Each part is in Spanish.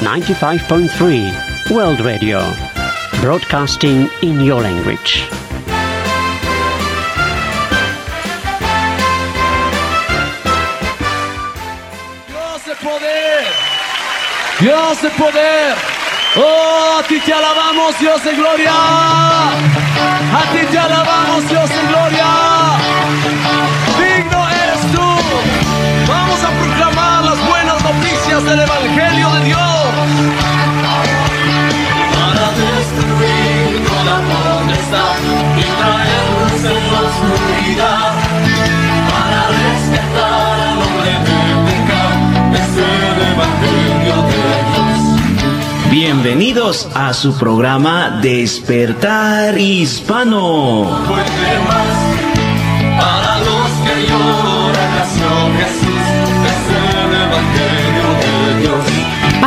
95.3 World Radio. Broadcasting in your language. De poder. De poder. Oh, a ti te alabamos, Dios de gloria. A ti te alabamos, Dios de gloria. Noticias del Evangelio de Dios. Para destruir toda potestad y traer luz en la oscuridad. Para rescatar al hombre de pecado. Es el Evangelio de Dios. Bienvenidos a su programa Despertar Hispano.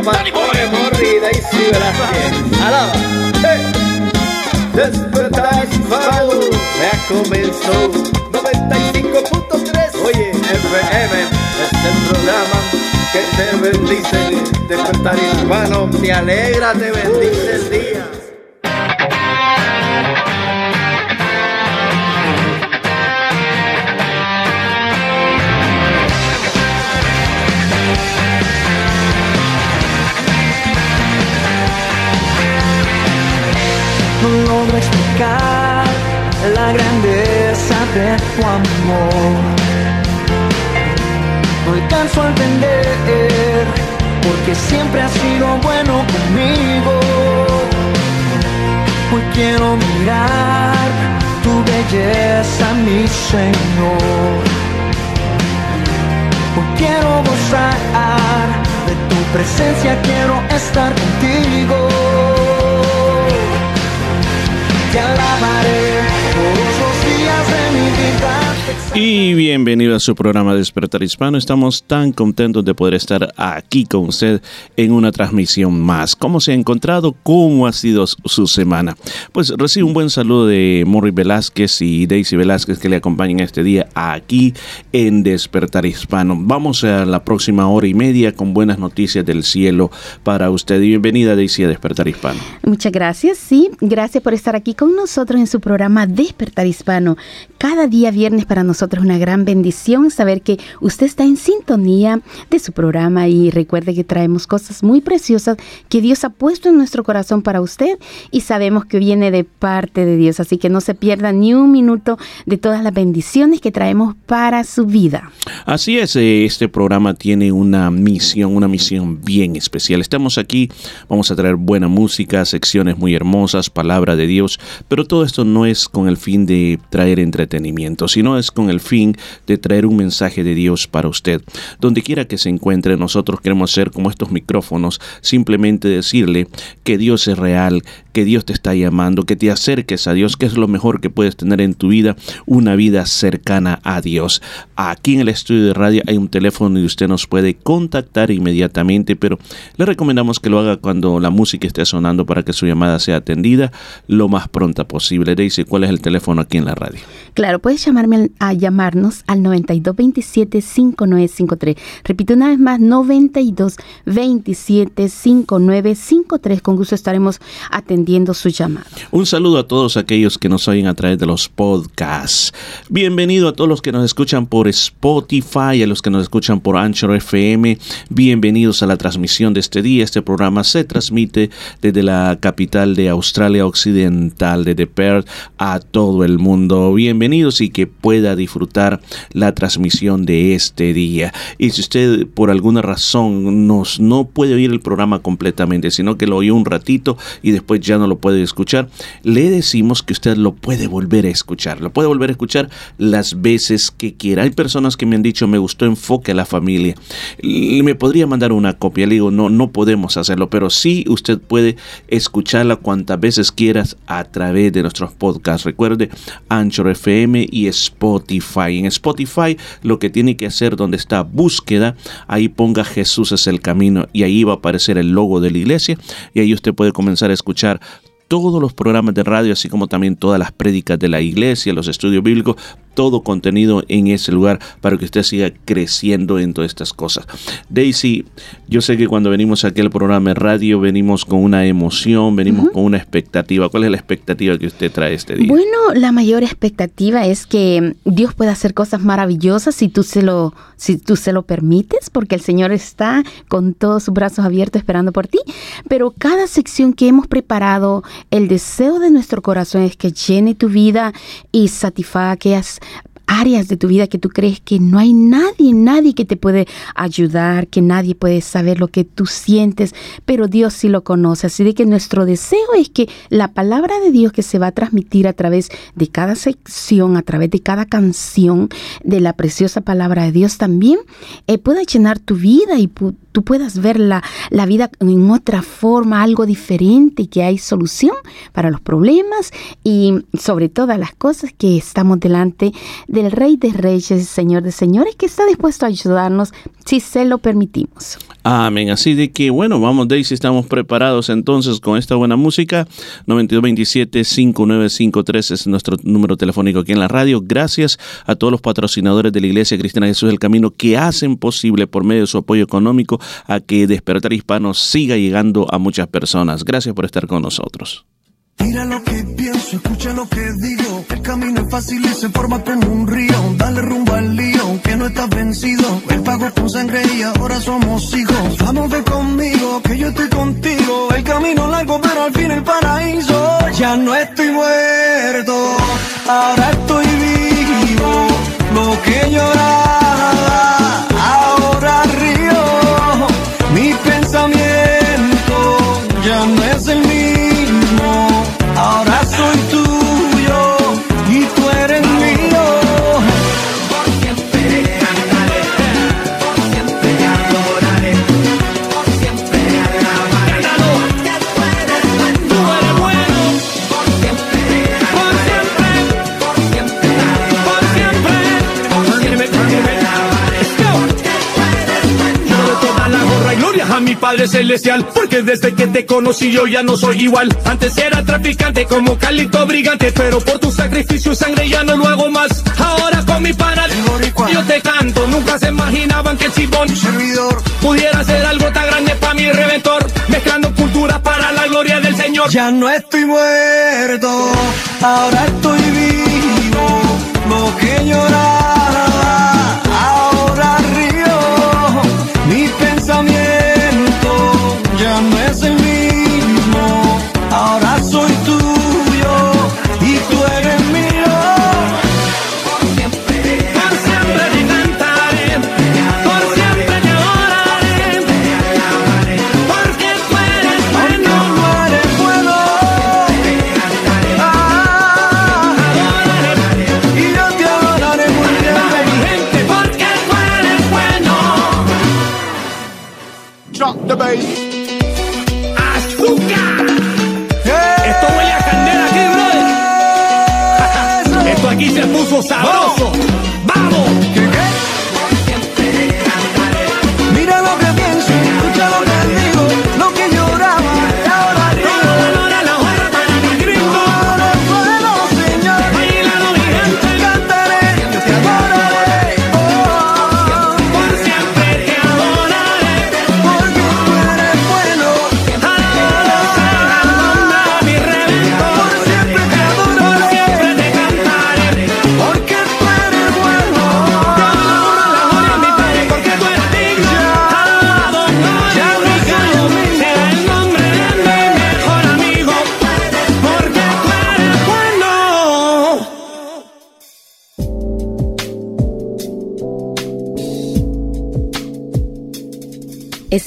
¡Eh! Oye, Pastore, Morri, Daisy Velázquez. Alaba. Despertar hispano ya comenzó 95.3 Oye, FM es el programa que te bendice Despertar hispano me alegra, te bendice el día logro explicar la grandeza de tu amor. No alcanzo a entender porque siempre has sido bueno conmigo. Hoy quiero mirar tu belleza, mi Señor. Hoy quiero gozar de tu presencia, quiero estar contigo te alabaré todos los días de mi vida. Y bienvenido a su programa Despertar Hispano. Estamos tan contentos de poder estar aquí con usted en una transmisión más. ¿Cómo se ha encontrado? ¿Cómo ha sido su semana? Pues recibo un buen saludo de Morri Velázquez y Daisy Velázquez que le acompañan este día aquí en Despertar Hispano. Vamos a la próxima hora y media con buenas noticias del cielo para usted. Bienvenida Daisy a Despertar Hispano. Muchas gracias, sí, gracias por estar aquí con nosotros en su programa Despertar Hispano. Cada día viernes para nosotros una gran bendición saber que usted está en sintonía de su programa y recuerde que traemos cosas muy preciosas que Dios ha puesto en nuestro corazón para usted y sabemos que viene de parte de Dios, así que no se pierda ni un minuto de todas las bendiciones que traemos para su vida. Así es, eh, este programa tiene una misión, una misión bien especial. Estamos aquí, vamos a traer buena música, secciones muy hermosas, palabra de Dios, pero todo esto no es con el fin de traer entretenimiento, sino es con el fin de traer un mensaje de Dios para usted. Donde quiera que se encuentre, nosotros queremos ser como estos micrófonos, simplemente decirle que Dios es real, que Dios te está llamando, que te acerques a Dios, que es lo mejor que puedes tener en tu vida, una vida cercana a Dios. Aquí en el estudio de radio hay un teléfono y usted nos puede contactar inmediatamente, pero le recomendamos que lo haga cuando la música esté sonando para que su llamada sea atendida lo más pronta posible. Daisy, ¿cuál es el teléfono aquí en la radio? Claro, puedes llamarme a llamarnos al 9227-5953. Repito una vez más, 9227-5953. Con gusto estaremos atendiendo su llamada. Un saludo a todos aquellos que nos oyen a través de los podcasts. Bienvenido a todos los que nos escuchan por Spotify, a los que nos escuchan por Anchor FM. Bienvenidos a la transmisión de este día. Este programa se transmite desde la capital de Australia Occidental, desde Perth, a todo el mundo. Bienvenidos bienvenidos y que pueda disfrutar la transmisión de este día. Y si usted por alguna razón nos, no puede oír el programa completamente, sino que lo oyó un ratito y después ya no lo puede escuchar, le decimos que usted lo puede volver a escuchar. Lo puede volver a escuchar las veces que quiera. Hay personas que me han dicho, me gustó enfoque a la familia. Me podría mandar una copia. Le digo, no, no podemos hacerlo, pero sí usted puede escucharla cuantas veces quieras a través de nuestros podcasts. Recuerde, Anchor FM y Spotify. En Spotify lo que tiene que hacer donde está búsqueda, ahí ponga Jesús es el camino y ahí va a aparecer el logo de la iglesia y ahí usted puede comenzar a escuchar todos los programas de radio, así como también todas las prédicas de la iglesia, los estudios bíblicos, todo contenido en ese lugar para que usted siga creciendo en todas estas cosas. Daisy, yo sé que cuando venimos aquí al programa de radio venimos con una emoción, venimos con una expectativa. ¿Cuál es la expectativa que usted trae este día? Bueno, la mayor expectativa es que Dios pueda hacer cosas maravillosas si tú se lo, si tú se lo permites, porque el Señor está con todos sus brazos abiertos esperando por ti. Pero cada sección que hemos preparado, el deseo de nuestro corazón es que llene tu vida y satisfaga aquellas áreas de tu vida que tú crees que no hay nadie, nadie que te puede ayudar, que nadie puede saber lo que tú sientes, pero Dios sí lo conoce. Así de que nuestro deseo es que la palabra de Dios que se va a transmitir a través de cada sección, a través de cada canción de la preciosa palabra de Dios también, eh, pueda llenar tu vida y tú puedas ver la, vida en otra forma, algo diferente, que hay solución para los problemas y sobre todas las cosas que estamos delante de del Rey de Reyes, Señor de Señores, que está dispuesto a ayudarnos si se lo permitimos. Amén. Así de que, bueno, vamos, Daisy, estamos preparados entonces con esta buena música. 9227-5953 es nuestro número telefónico aquí en la radio. Gracias a todos los patrocinadores de la Iglesia Cristiana Jesús del Camino que hacen posible por medio de su apoyo económico a que Despertar Hispano siga llegando a muchas personas. Gracias por estar con nosotros. Mira lo que pienso, escucha lo que digo. El camino es fácil y se forma como un río. Dale rumbo al lío, que no estás vencido. El pago con sangre y ahora somos hijos. Vamos de conmigo, que yo estoy contigo. El camino largo, pero al fin el paraíso. Ya no estoy muerto, ahora estoy vivo. Lo que lloraba, ahora río. Mi pensamiento ya no es el mi Padre Celestial, porque desde que te conocí yo ya no soy igual. Antes era traficante como Calito Brigante, pero por tu sacrificio y sangre ya no lo hago más. Ahora con mi pana yo te canto, nunca se imaginaban que el Chibón servidor pudiera ser algo tan grande para mi reventor, mezclando cultura para la gloria del Señor. Ya no estoy muerto, ahora estoy vivo. Lo que lloraba, ahora río. Mi pensamiento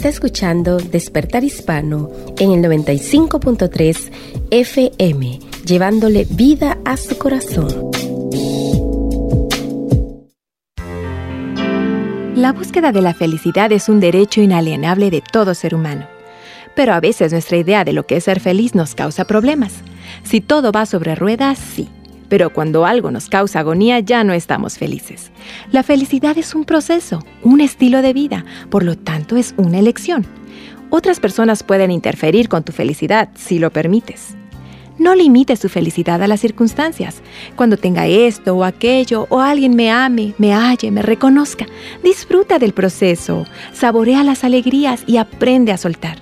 Está escuchando Despertar Hispano en el 95.3 FM, llevándole vida a su corazón. La búsqueda de la felicidad es un derecho inalienable de todo ser humano. Pero a veces nuestra idea de lo que es ser feliz nos causa problemas. Si todo va sobre ruedas, sí pero cuando algo nos causa agonía ya no estamos felices. La felicidad es un proceso, un estilo de vida, por lo tanto es una elección. Otras personas pueden interferir con tu felicidad si lo permites. No limites tu felicidad a las circunstancias. Cuando tenga esto o aquello, o alguien me ame, me halle, me reconozca, disfruta del proceso, saborea las alegrías y aprende a soltar.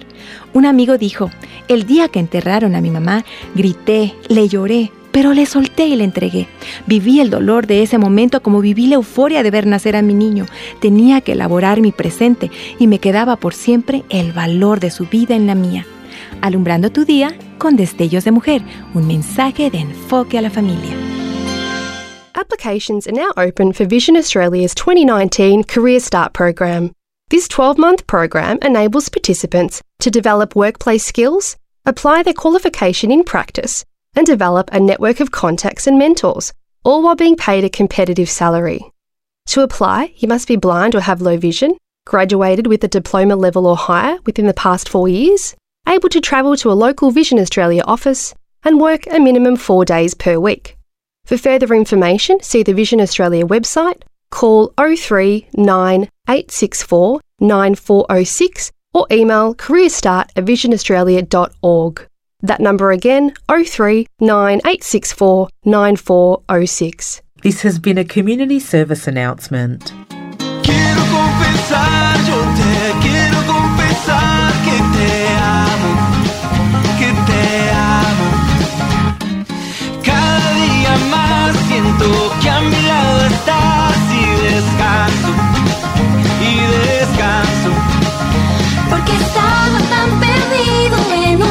Un amigo dijo, el día que enterraron a mi mamá, grité, le lloré, pero le solté y le entregué. Viví el dolor de ese momento como viví la euforia de ver nacer a mi niño. Tenía que elaborar mi presente y me quedaba por siempre el valor de su vida en la mía. Alumbrando tu día con destellos de mujer, un mensaje de enfoque a la familia. Applications are now open for Vision Australia's 2019 Career Start program. This 12 month program enables participants to develop workplace skills, apply their qualification in practice, and develop a network of contacts and mentors, all while being paid a competitive salary. To apply, you must be blind or have low vision, graduated with a diploma level or higher within the past four years, able to travel to a local Vision Australia office, and work a minimum four days per week. For further information, see the Vision Australia website, call 03 864 9406 or email careerstart at visionaustralia.org. That number again, 03 9864 9406. This has been a community service announcement. Quiero confesar, yo te quiero confesar que te amo, que te amo. Cada día más siento que a mi lado estás y descanso, y descanso. Porque estaba tan perdido en un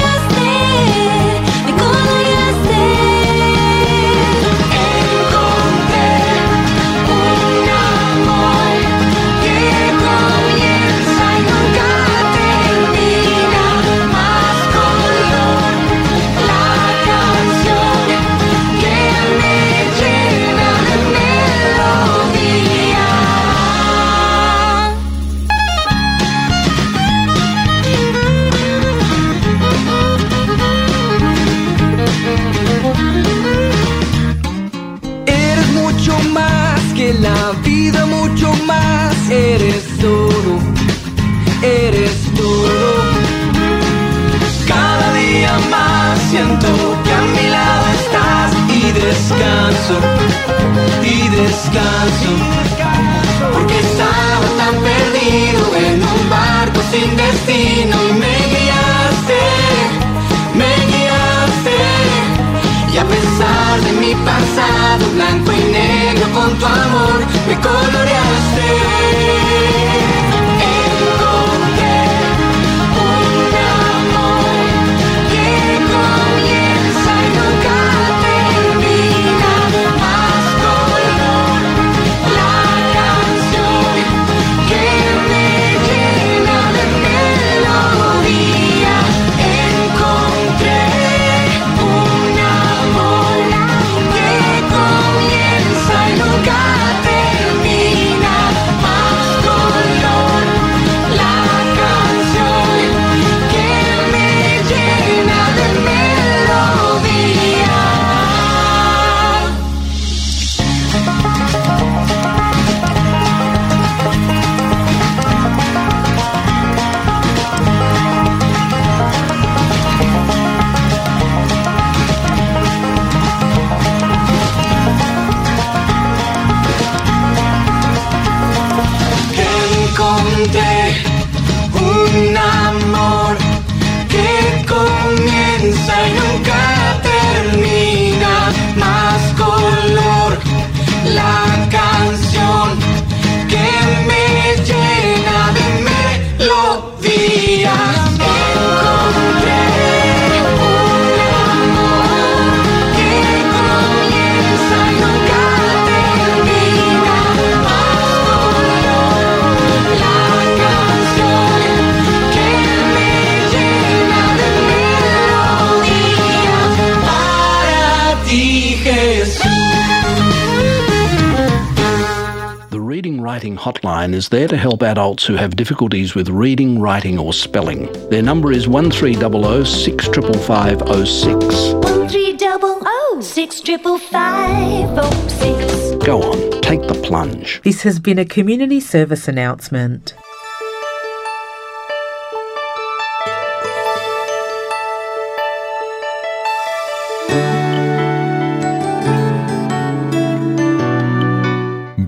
eres todo. Cada día más siento que a mi lado estás y descanso, y descanso. Porque estaba tan perdido en un barco sin destino y me guiaste, me guiaste. Y a pesar de mi pasado blanco y negro con tu amor me coloreaste. Writing Hotline is there to help adults who have difficulties with reading, writing, or spelling. Their number is 1300 65506. One three double oh, O oh oh, six triple five oh six. Go on, take the plunge. This has been a community service announcement.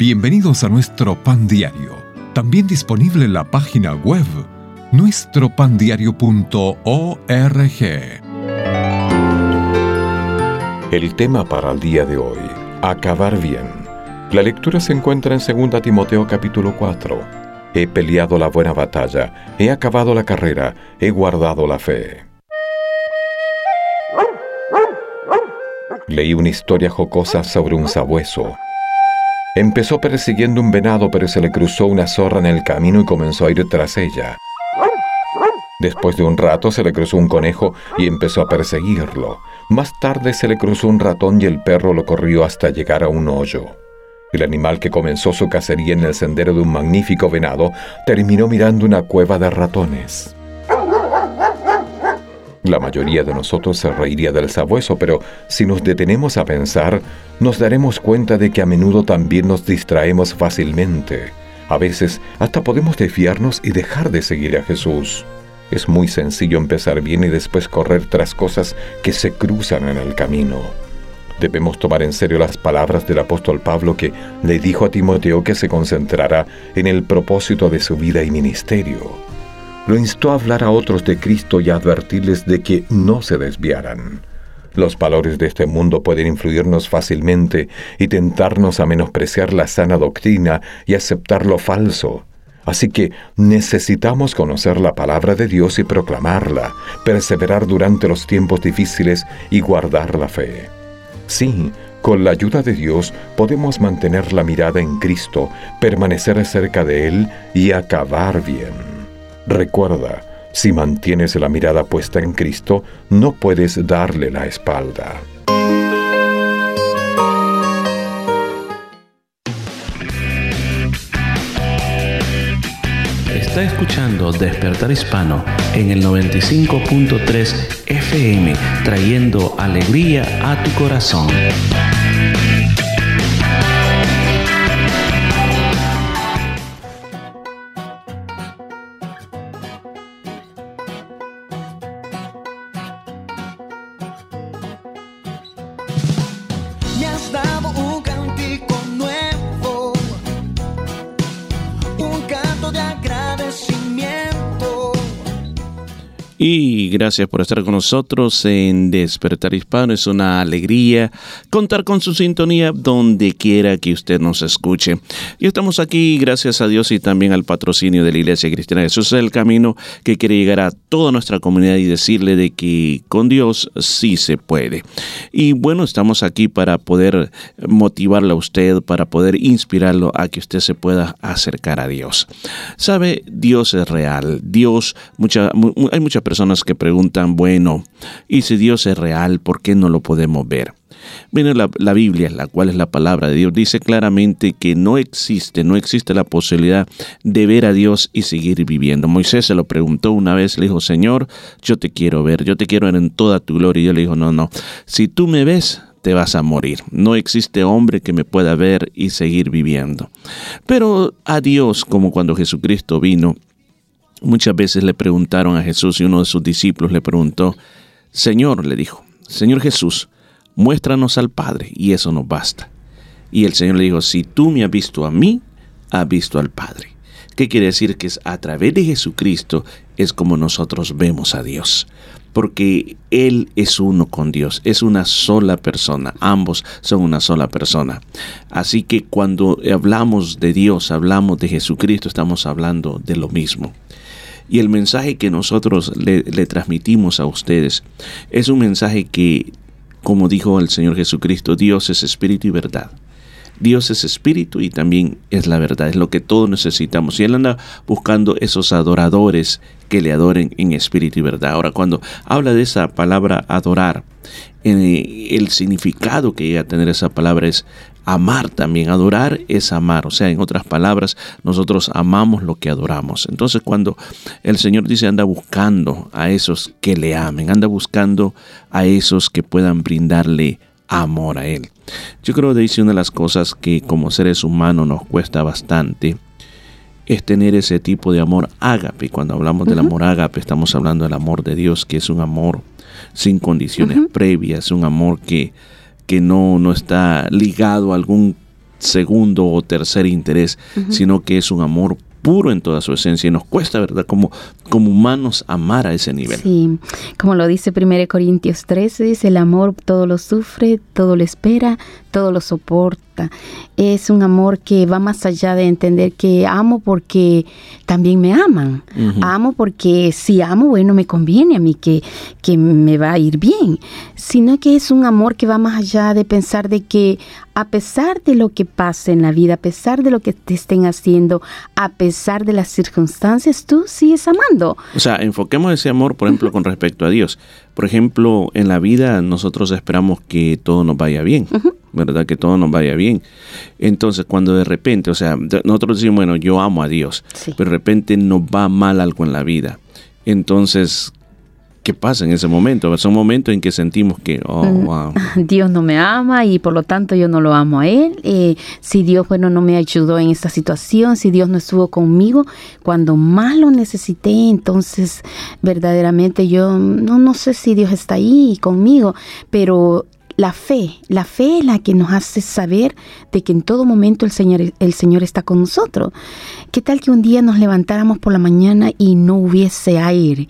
Bienvenidos a nuestro pan diario, también disponible en la página web nuestropandiario.org. El tema para el día de hoy, acabar bien. La lectura se encuentra en 2 Timoteo capítulo 4. He peleado la buena batalla, he acabado la carrera, he guardado la fe. Leí una historia jocosa sobre un sabueso. Empezó persiguiendo un venado, pero se le cruzó una zorra en el camino y comenzó a ir tras ella. Después de un rato se le cruzó un conejo y empezó a perseguirlo. Más tarde se le cruzó un ratón y el perro lo corrió hasta llegar a un hoyo. El animal que comenzó su cacería en el sendero de un magnífico venado terminó mirando una cueva de ratones. La mayoría de nosotros se reiría del sabueso, pero si nos detenemos a pensar, nos daremos cuenta de que a menudo también nos distraemos fácilmente. A veces hasta podemos desviarnos y dejar de seguir a Jesús. Es muy sencillo empezar bien y después correr tras cosas que se cruzan en el camino. Debemos tomar en serio las palabras del apóstol Pablo que le dijo a Timoteo que se concentrará en el propósito de su vida y ministerio lo instó a hablar a otros de Cristo y a advertirles de que no se desviaran. Los valores de este mundo pueden influirnos fácilmente y tentarnos a menospreciar la sana doctrina y aceptar lo falso. Así que necesitamos conocer la palabra de Dios y proclamarla, perseverar durante los tiempos difíciles y guardar la fe. Sí, con la ayuda de Dios podemos mantener la mirada en Cristo, permanecer cerca de Él y acabar bien. Recuerda, si mantienes la mirada puesta en Cristo, no puedes darle la espalda. Está escuchando Despertar Hispano en el 95.3 FM, trayendo alegría a tu corazón. Gracias por estar con nosotros en Despertar Hispano. Es una alegría contar con su sintonía donde quiera que usted nos escuche. Y estamos aquí gracias a Dios y también al patrocinio de la Iglesia Cristiana Jesús es el camino que quiere llegar a toda nuestra comunidad y decirle de que con Dios sí se puede. Y bueno, estamos aquí para poder motivarle a usted, para poder inspirarlo a que usted se pueda acercar a Dios. Sabe, Dios es real. Dios, mucha, mu- hay muchas personas que preguntan, bueno, y si Dios es real, ¿por qué no lo podemos ver? Bueno, la, la Biblia, la cual es la palabra de Dios, dice claramente que no existe, no existe la posibilidad de ver a Dios y seguir viviendo. Moisés se lo preguntó una vez, le dijo, Señor, yo te quiero ver, yo te quiero ver en toda tu gloria. Y Dios le dijo, no, no, si tú me ves, te vas a morir. No existe hombre que me pueda ver y seguir viviendo. Pero a Dios, como cuando Jesucristo vino, muchas veces le preguntaron a Jesús y uno de sus discípulos le preguntó, Señor, le dijo, Señor Jesús, muéstranos al Padre y eso nos basta. Y el Señor le dijo, si tú me has visto a mí, has visto al Padre. ¿Qué quiere decir? Que a través de Jesucristo es como nosotros vemos a Dios. Porque Él es uno con Dios, es una sola persona, ambos son una sola persona. Así que cuando hablamos de Dios, hablamos de Jesucristo, estamos hablando de lo mismo. Y el mensaje que nosotros le, transmitimos a ustedes es un mensaje que, como dijo el Señor Jesucristo, Dios es espíritu y verdad. Dios es espíritu y también es la verdad, es lo que todos necesitamos. Y Él anda buscando esos adoradores que le adoren en espíritu y verdad. Ahora, cuando habla de esa palabra adorar, eh, el significado que llega a tener esa palabra es amar también. Adorar es amar. O sea, en otras palabras, nosotros amamos lo que adoramos. Entonces, cuando el Señor dice anda buscando a esos que le amen, anda buscando a esos que puedan brindarle amor a Él. Yo creo que dice una de las cosas que como seres humanos nos cuesta bastante es tener ese tipo de amor ágape. Cuando hablamos del amor ágape, estamos hablando del amor de Dios, que es un amor sin condiciones previas, un amor que, que no, no está ligado a algún segundo o tercer interés, sino que es un amor puro en toda su esencia y nos cuesta, ¿verdad? Como, como humanos amar a ese nivel. Sí, como lo dice 1 Corintios 13, dice, el amor todo lo sufre, todo lo espera, todo lo soporta. Es un amor que va más allá de entender que amo porque también me aman. Amo porque si amo, bueno, me conviene a mí que, que me va a ir bien. Sino que es un amor que va más allá de pensar de que a pesar de lo que pase en la vida, a pesar de lo que te estén haciendo, a pesar de las circunstancias, tú sigues amando. O sea, enfoquemos ese amor, por ejemplo, con respecto a Dios. Por ejemplo, en la vida nosotros esperamos que todo nos vaya bien, ¿verdad? Que todo nos vaya bien. Entonces, cuando de repente, o sea, nosotros decimos, bueno, yo amo a Dios, pero de repente nos va mal algo en la vida. Entonces, ¿qué pasa en ese momento? Son momentos en que sentimos que, oh, Mm. wow. Dios no me ama y por lo tanto yo no lo amo a Él. Eh, si Dios, bueno, no me ayudó en esta situación, si Dios no estuvo conmigo cuando más lo necesité, entonces verdaderamente yo no, no sé si Dios está ahí conmigo, pero la fe, la fe es la que nos hace saber de que en todo momento el Señor, el Señor está con nosotros. ¿Qué tal que un día nos levantáramos por la mañana y no hubiese aire?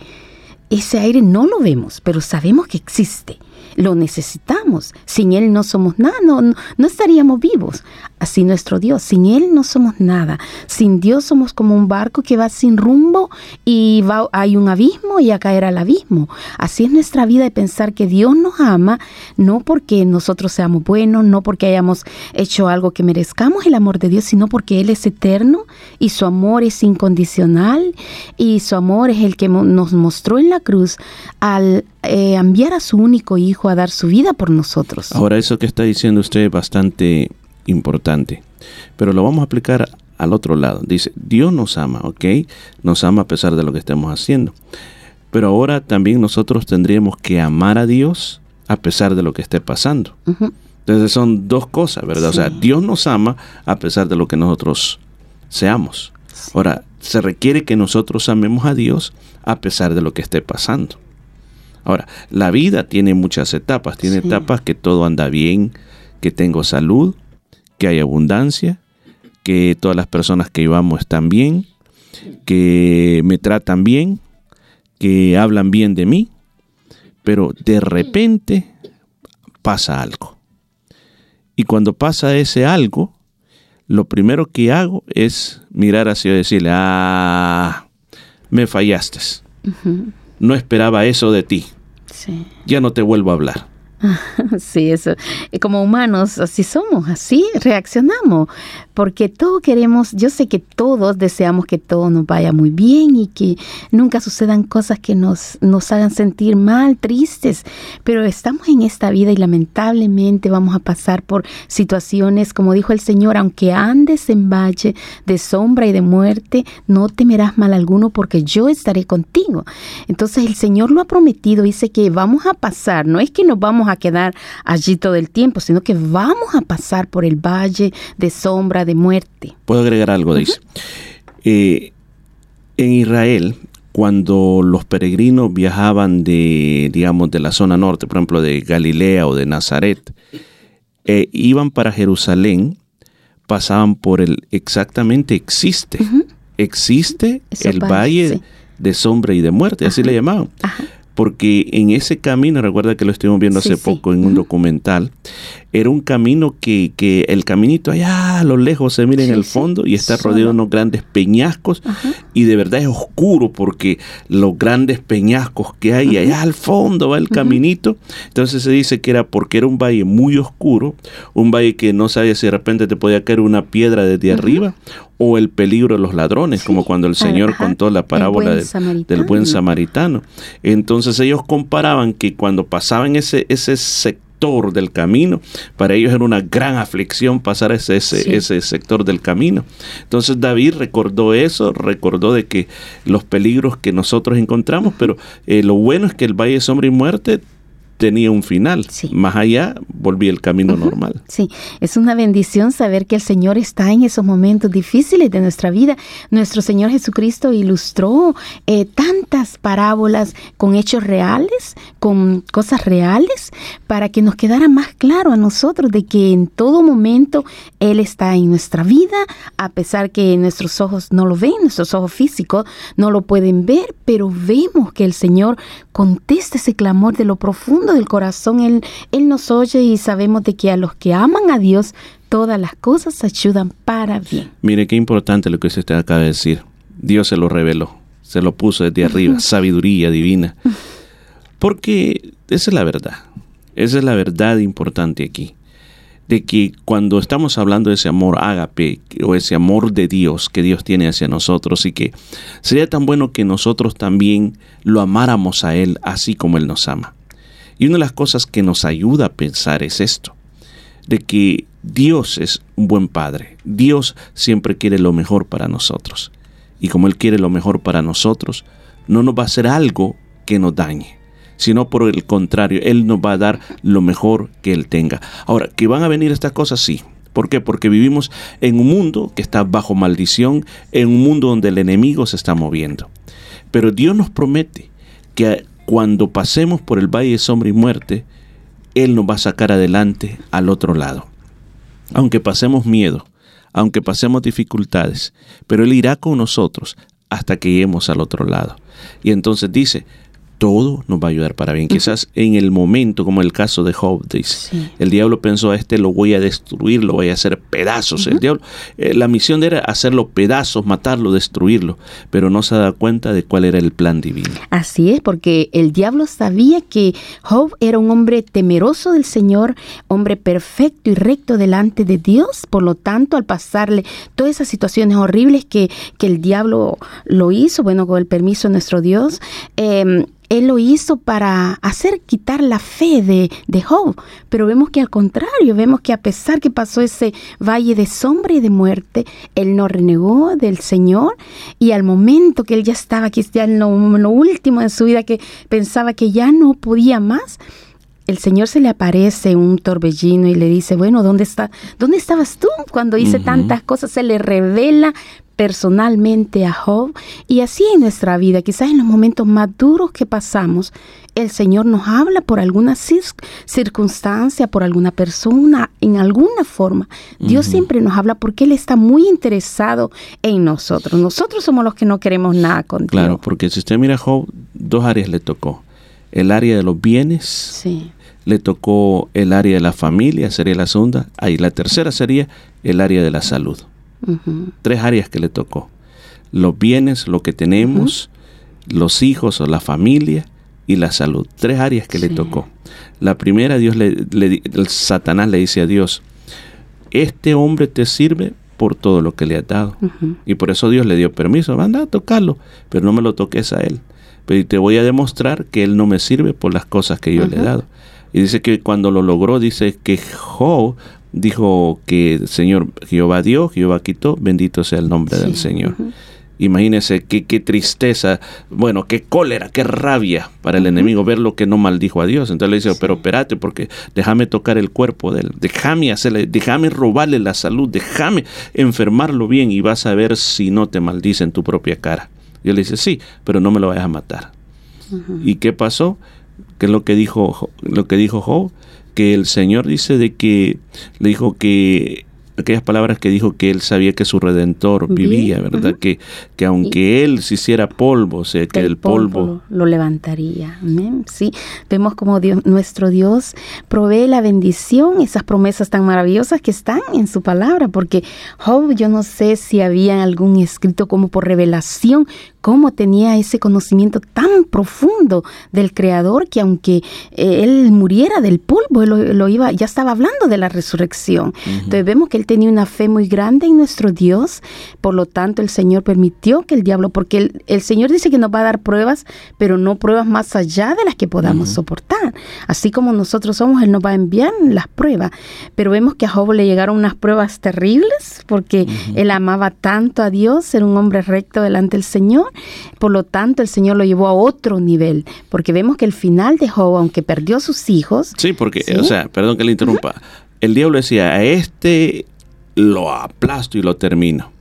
Ese aire no lo vemos, pero sabemos que existe. Lo necesitamos. Sin Él no somos nada, no, no, estaríamos vivos. Así nuestro Dios, sin Él no somos nada. Sin Dios somos como un barco que va sin rumbo y va, hay un abismo y a caer al abismo. Así es nuestra vida de pensar que Dios nos ama, no porque nosotros seamos buenos, no porque hayamos hecho algo que merezcamos el amor de Dios, sino porque Él es eterno y su amor es incondicional y su amor es el que nos mostró en la cruz al eh, enviar a su único hijo a dar su vida por nosotros. Ahora, eso que está diciendo usted es bastante importante, pero lo vamos a aplicar al otro lado. Dice, Dios nos ama, ¿ok? Nos ama a pesar de lo que estemos haciendo. Pero ahora también nosotros tendríamos que amar a Dios a pesar de lo que esté pasando. Entonces son dos cosas, ¿verdad? O sea, Dios nos ama a pesar de lo que nosotros seamos. Ahora, se requiere que nosotros amemos a Dios a pesar de lo que esté pasando. Ahora, la vida tiene muchas etapas. Tiene Sí. etapas que todo anda bien, que tengo salud, que hay abundancia, que todas las personas que yo amo están bien, que me tratan bien, que hablan bien de mí, pero de repente pasa algo. Y cuando pasa ese algo, lo primero que hago es mirar hacia y decirle, ah, me fallaste. No esperaba eso de ti. Sí. Ya no te vuelvo a hablar. Sí, eso. Eh, Como humanos, así somos, así reaccionamos, porque todos queremos, yo sé que todos deseamos que todo nos vaya muy bien y que nunca sucedan cosas que nos, nos hagan sentir mal, tristes, pero estamos en esta vida y lamentablemente vamos a pasar por situaciones, como dijo el Señor, aunque andes en valle de sombra y de muerte, no temerás mal alguno porque yo estaré contigo. Entonces el Señor lo ha prometido, dice que vamos a pasar, no es que nos vamos a quedar allí todo el tiempo, sino que vamos a pasar por el valle de sombra de muerte. Puedo agregar algo, dice. Eh, en Israel, cuando los peregrinos viajaban de, digamos, de la zona norte, por ejemplo, de Galilea o de Nazaret, eh, iban para Jerusalén, pasaban por el, exactamente existe, existe Eso el valle de sombra y de muerte, así le llamaban. Porque en ese camino, recuerda que lo estuvimos viendo Sí, hace sí. poco en un documental, era un camino que, que el caminito allá a lo lejos se mira en el fondo y está rodeado de unos grandes peñascos y de verdad es oscuro porque los grandes peñascos que hay allá al fondo va el caminito. Entonces se dice que era porque era un valle muy oscuro, un valle que no sabía si de repente te podía caer una piedra desde arriba o el peligro de los ladrones, como cuando el Señor ajá, contó la parábola buen del- del buen samaritano. Entonces ellos comparaban que cuando pasaban ese, ese sector del camino, para ellos era una gran aflicción pasar ese, ese, Sí. ese sector del camino. Entonces David recordó eso, recordó de que los peligros que nosotros encontramos, pero eh, lo bueno es que el Valle de Sombra y Muerte tenía un final. Más allá volvía el camino normal. Sí, es una bendición saber que el Señor está en esos momentos difíciles de nuestra vida. Nuestro Señor Jesucristo ilustró eh, tantas parábolas con hechos reales, con cosas reales, para que nos quedara más claro a nosotros de que en todo momento Él está en nuestra vida, a pesar que nuestros ojos no lo ven, nuestros ojos físicos no lo pueden ver, pero vemos que el Señor contesta ese clamor de lo profundo del corazón. Él, Él nos oye y sabemos de que a los que aman a Dios, todas las cosas ayudan para bien. Mire qué importante lo que usted acaba de decir. Dios se lo reveló, se lo puso desde arriba, sabiduría divina. Porque esa es la verdad. Esa es la verdad importante aquí. De que cuando estamos hablando de ese amor ágape o ese amor de Dios que Dios tiene hacia nosotros y que sería tan bueno que nosotros también lo amáramos a Él así como Él nos ama. Y una de las cosas que nos ayuda a pensar es esto, de que Dios es un buen Padre. Dios siempre quiere lo mejor para nosotros. Y como Él quiere lo mejor para nosotros, no nos va a hacer algo que nos dañe, sino por el contrario, Él nos va a dar lo mejor que Él tenga. Ahora, que van a venir estas cosas, sí. ¿Por qué? Porque vivimos en un mundo que está bajo maldición, en un mundo donde el enemigo se está moviendo. Pero Dios nos promete que cuando pasemos por el valle de sombra y muerte, Él nos va a sacar adelante al otro lado. Aunque pasemos miedo, aunque pasemos dificultades, pero Él irá con nosotros hasta que lleguemos al otro lado. Y entonces dice, todo nos va a ayudar para bien. Quizás en el momento, como el caso de Job, dice, el diablo pensó a este lo voy a destruir, lo voy a hacer pedazos. El diablo, eh, la misión era hacerlo pedazos, matarlo, destruirlo, pero no se da cuenta de cuál era el plan divino. Así es, porque el diablo sabía que Job era un hombre temeroso del Señor, hombre perfecto y recto delante de Dios. Por lo tanto, al pasarle todas esas situaciones horribles que, que el diablo lo hizo, bueno, con el permiso de nuestro Dios, eh, él lo hizo para hacer quitar la fe de, de Job. Pero vemos que al contrario, vemos que a pesar que pasó ese valle de sombra y de muerte, él no renegó del Señor y al momento que él ya estaba aquí, ya en lo, en lo último de su vida, que pensaba que ya no podía más, el Señor se le aparece un torbellino y le dice, bueno, ¿dónde está? ¿Dónde estabas tú cuando hice tantas cosas? Se le revela personalmente a Job y así en nuestra vida, quizás en los momentos más duros que pasamos, el Señor nos habla por alguna cir- circunstancia, por alguna persona, en alguna forma. Dios siempre nos habla porque Él está muy interesado en nosotros. Nosotros somos los que no queremos nada con. Claro, porque si usted mira a Job, dos áreas le tocó. El área de los bienes, le tocó el área de la familia, sería la segunda. Ahí la tercera sería el área de la salud. Tres áreas que le tocó. Los bienes, lo que tenemos, los hijos o la familia y la salud. Tres áreas que le tocó. La primera, Dios le, Satanás le dice a Dios, este hombre te sirve por todo lo que le has dado. Y por eso Dios le dio permiso, anda a tocarlo, pero no me lo toques a él. Pero te voy a demostrar que él no me sirve por las cosas que yo le he dado. Y dice que cuando lo logró, dice que Job dijo que Señor Jehová dio, Jehová quitó, bendito sea el nombre del Señor. Imagínese qué, qué tristeza, bueno, qué cólera, qué rabia para el enemigo ver lo que no maldijo a Dios. Entonces le dice, pero espérate, porque déjame tocar el cuerpo de él, déjame hacerle, déjame robarle la salud, déjame enfermarlo bien y vas a ver si no te maldice en tu propia cara. Y él le dice, sí, pero no me lo vayas a matar. ¿Y qué pasó? ¿Qué es lo que dijo Jo- lo que dijo Job? Que el Señor dice de que le dijo que aquellas palabras que dijo que él sabía que su redentor vivía, ¿verdad? que, que aunque él se hiciera polvo, o sea, que el, polvo, lo, lo levantaría. Amén. Sí, vemos como Dios, nuestro Dios provee la bendición, esas promesas tan maravillosas que están en su palabra, porque Job, yo no sé si había algún escrito como por revelación, cómo tenía ese conocimiento tan profundo del Creador que aunque eh, él muriera del polvo, él lo, lo iba, ya estaba hablando de la resurrección. Entonces vemos que él tenía una fe muy grande en nuestro Dios, por lo tanto el Señor permitió que el diablo, porque el, el Señor dice que nos va a dar pruebas, pero no pruebas más allá de las que podamos soportar. Así como nosotros somos, Él nos va a enviar las pruebas. Pero vemos que a Job le llegaron unas pruebas terribles, porque él amaba tanto a Dios, era un hombre recto delante del Señor. Por lo tanto, el Señor lo llevó a otro nivel, porque vemos que el final de Job, aunque perdió sus hijos, Sí, porque, o sea, perdón que le interrumpa. El diablo decía, a este lo aplasto y lo termino.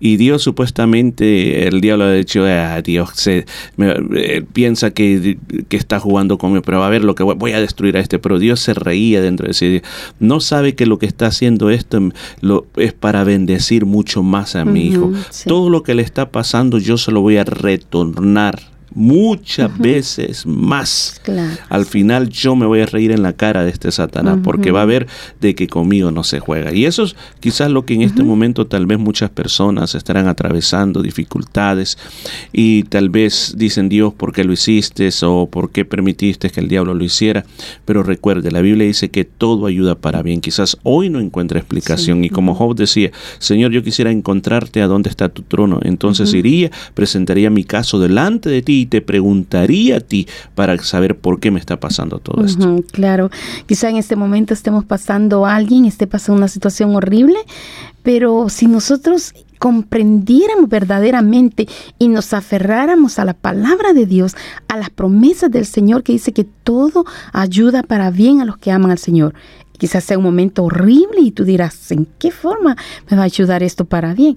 Y Dios supuestamente, el diablo ha dicho, ah, Dios se, me- eh, piensa que, que está jugando conmigo, pero a ver lo que voy, voy a destruir a este. Pero Dios se reía dentro de sí. No sabe que lo que está haciendo esto lo, es para bendecir mucho más a mi hijo. sí. Todo lo que le está pasando yo se lo voy a retornar muchas veces más. Claro. Al final yo me voy a reír en la cara de este Satanás porque va a ver de que conmigo no se juega. Y eso es quizás lo que en este momento tal vez muchas personas estarán atravesando dificultades y tal vez dicen Dios, ¿por qué lo hiciste? o ¿por qué permitiste que el diablo lo hiciera? Pero recuerde, la Biblia dice que todo ayuda para bien. Quizás hoy no encuentre explicación y como Job decía, Señor, yo quisiera encontrarte a dónde está tu trono. Entonces iría, presentaría mi caso delante de ti y te preguntaría a ti para saber por qué me está pasando todo esto. Claro, quizá en este momento estemos pasando alguien, esté pasando una situación horrible, pero si nosotros comprendiéramos verdaderamente y nos aferráramos a la palabra de Dios, a las promesas del Señor que dice que todo ayuda para bien a los que aman al Señor. Quizás sea un momento horrible y tú dirás, ¿en qué forma me va a ayudar esto para bien?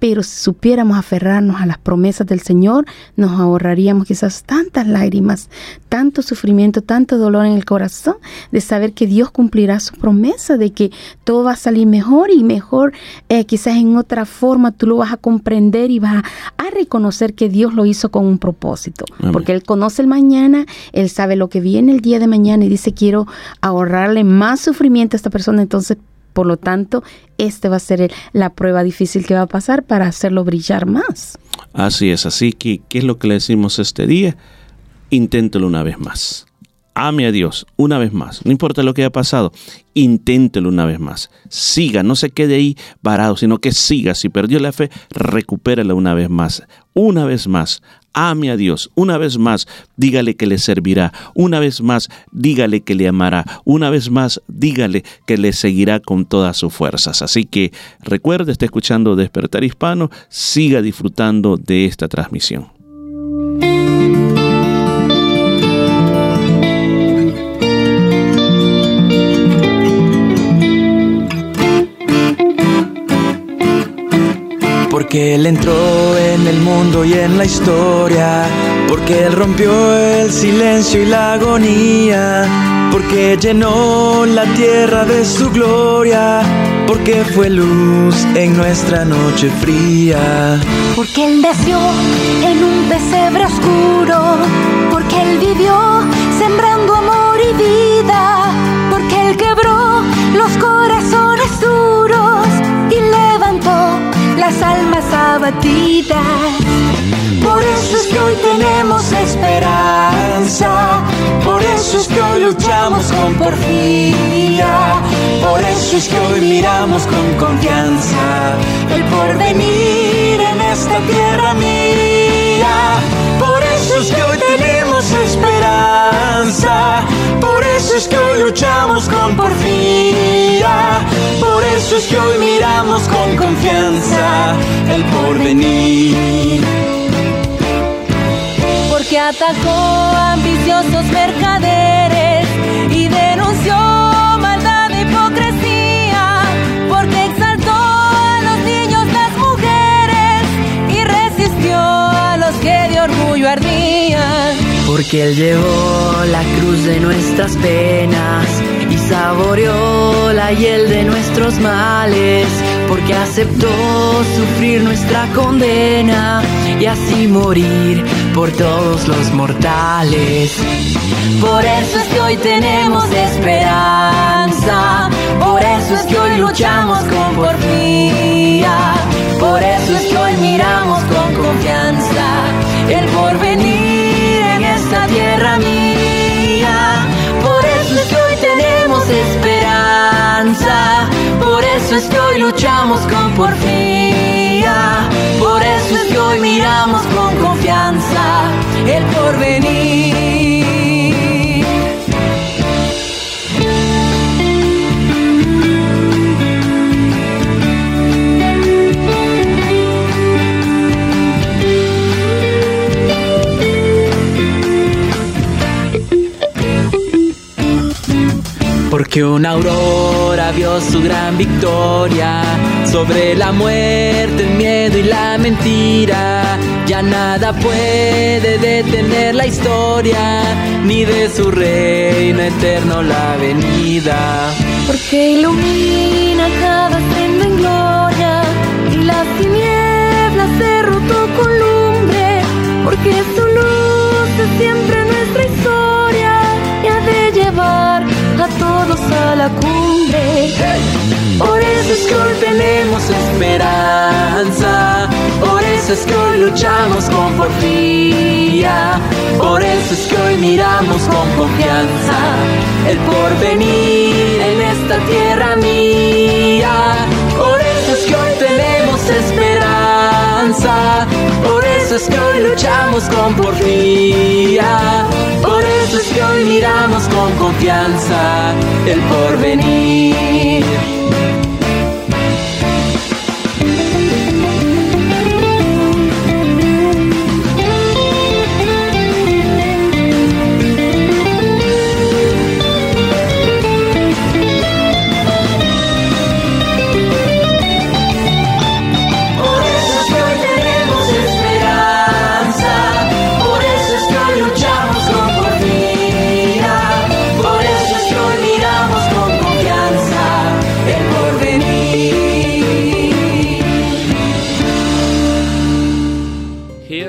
Pero si supiéramos aferrarnos a las promesas del Señor, nos ahorraríamos quizás tantas lágrimas, tanto sufrimiento, tanto dolor en el corazón, de saber que Dios cumplirá su promesa, de que todo va a salir mejor y mejor, eh, quizás en otra forma tú lo vas a comprender y vas a, a reconocer que Dios lo hizo con un propósito, Amén. porque Él conoce el mañana, Él sabe lo que viene el día de mañana y dice, quiero ahorrarle más sufrimiento a esta persona, entonces por lo tanto, este va a ser la prueba difícil que va a pasar para hacerlo brillar más. Así es, así que, ¿qué es lo que le decimos este día? Inténtelo una vez más. Ame a Dios una vez más. No importa lo que haya pasado, inténtelo una vez más. Siga, no se quede ahí varado, sino que siga. Si perdió la fe, recupérala una vez más. Una vez más. Ame a Dios. Una vez más, dígale que le servirá. Una vez más, dígale que le amará. Una vez más, dígale que le seguirá con todas sus fuerzas. Así que recuerde, está escuchando Despertar Hispano. Siga disfrutando de esta transmisión. Porque Él entró en el mundo y en la historia. Porque Él rompió el silencio y la agonía. Porque llenó la tierra de su gloria. Porque fue luz en nuestra noche fría. Porque Él nació en un pesebre oscuro, porque Él vivió sembrando amor y vida, porque Él quebró los corazones duros y levantó las almas abatidas. Por eso es que hoy tenemos esperanza, por eso es que hoy luchamos con porfía, por eso es que hoy miramos con confianza el porvenir en esta tierra mía. Por eso es que hoy tenemos esperanza, eso es que hoy luchamos con porfía, por eso es que hoy miramos con confianza el porvenir. porque atacó ambiciosos mercaderes Porque Él llevó la cruz de nuestras penas y saboreó la hiel de nuestros males, porque aceptó sufrir nuestra condena y así morir por todos los mortales. Por eso es que hoy tenemos esperanza, por eso es que hoy luchamos con porfía, por eso es que hoy miramos con confianza el porvenir eso es que hoy luchamos con porfía, por eso es que hoy miramos con confianza el porvenir. Porque una aurora vio su gran victoria sobre la muerte, el miedo y la mentira. Ya nada puede detener la historia, ni de su reino eterno la venida. Porque ilumina cada senda en gloria y las tinieblas se rotó con lumbre. Porque su luz es siempre la cumbre. Por eso es que hoy tenemos esperanza, por eso es que hoy luchamos con porfía, por eso es que hoy miramos con confianza el porvenir en esta tierra mía. Por eso es que hoy tenemos esperanza, eso es que hoy luchamos con porfía, por eso es que hoy miramos con confianza el porvenir.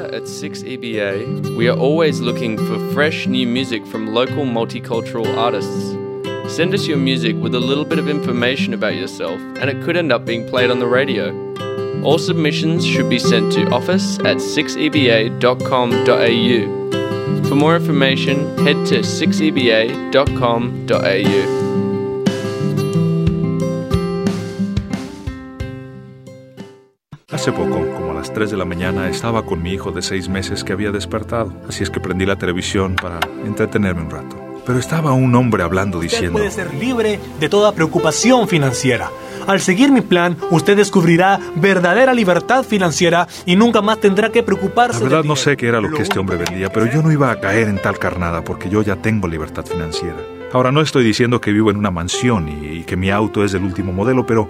Here at 6EBA, we are always looking for fresh new music from local multicultural artists. Send us your music with a little bit of information about yourself, and it could end up being played on the radio. All submissions should be sent to office at 6eba.com.au. For more information, head to 6eba.com.au. Hace poco, como a las 3 de la mañana, estaba con mi hijo de 6 meses que había despertado, así es que prendí la televisión para entretenerme un rato. Pero estaba un hombre hablando Usted diciendo, puede ser libre de toda preocupación financiera. Al seguir mi plan, usted descubrirá verdadera libertad financiera y nunca más tendrá que preocuparse. la verdad no sé qué era lo que este hombre vendía, pero yo no iba a caer en tal carnada porque yo ya tengo libertad financiera. Ahora no estoy diciendo que vivo en una mansión y, y que mi auto es del último modelo, pero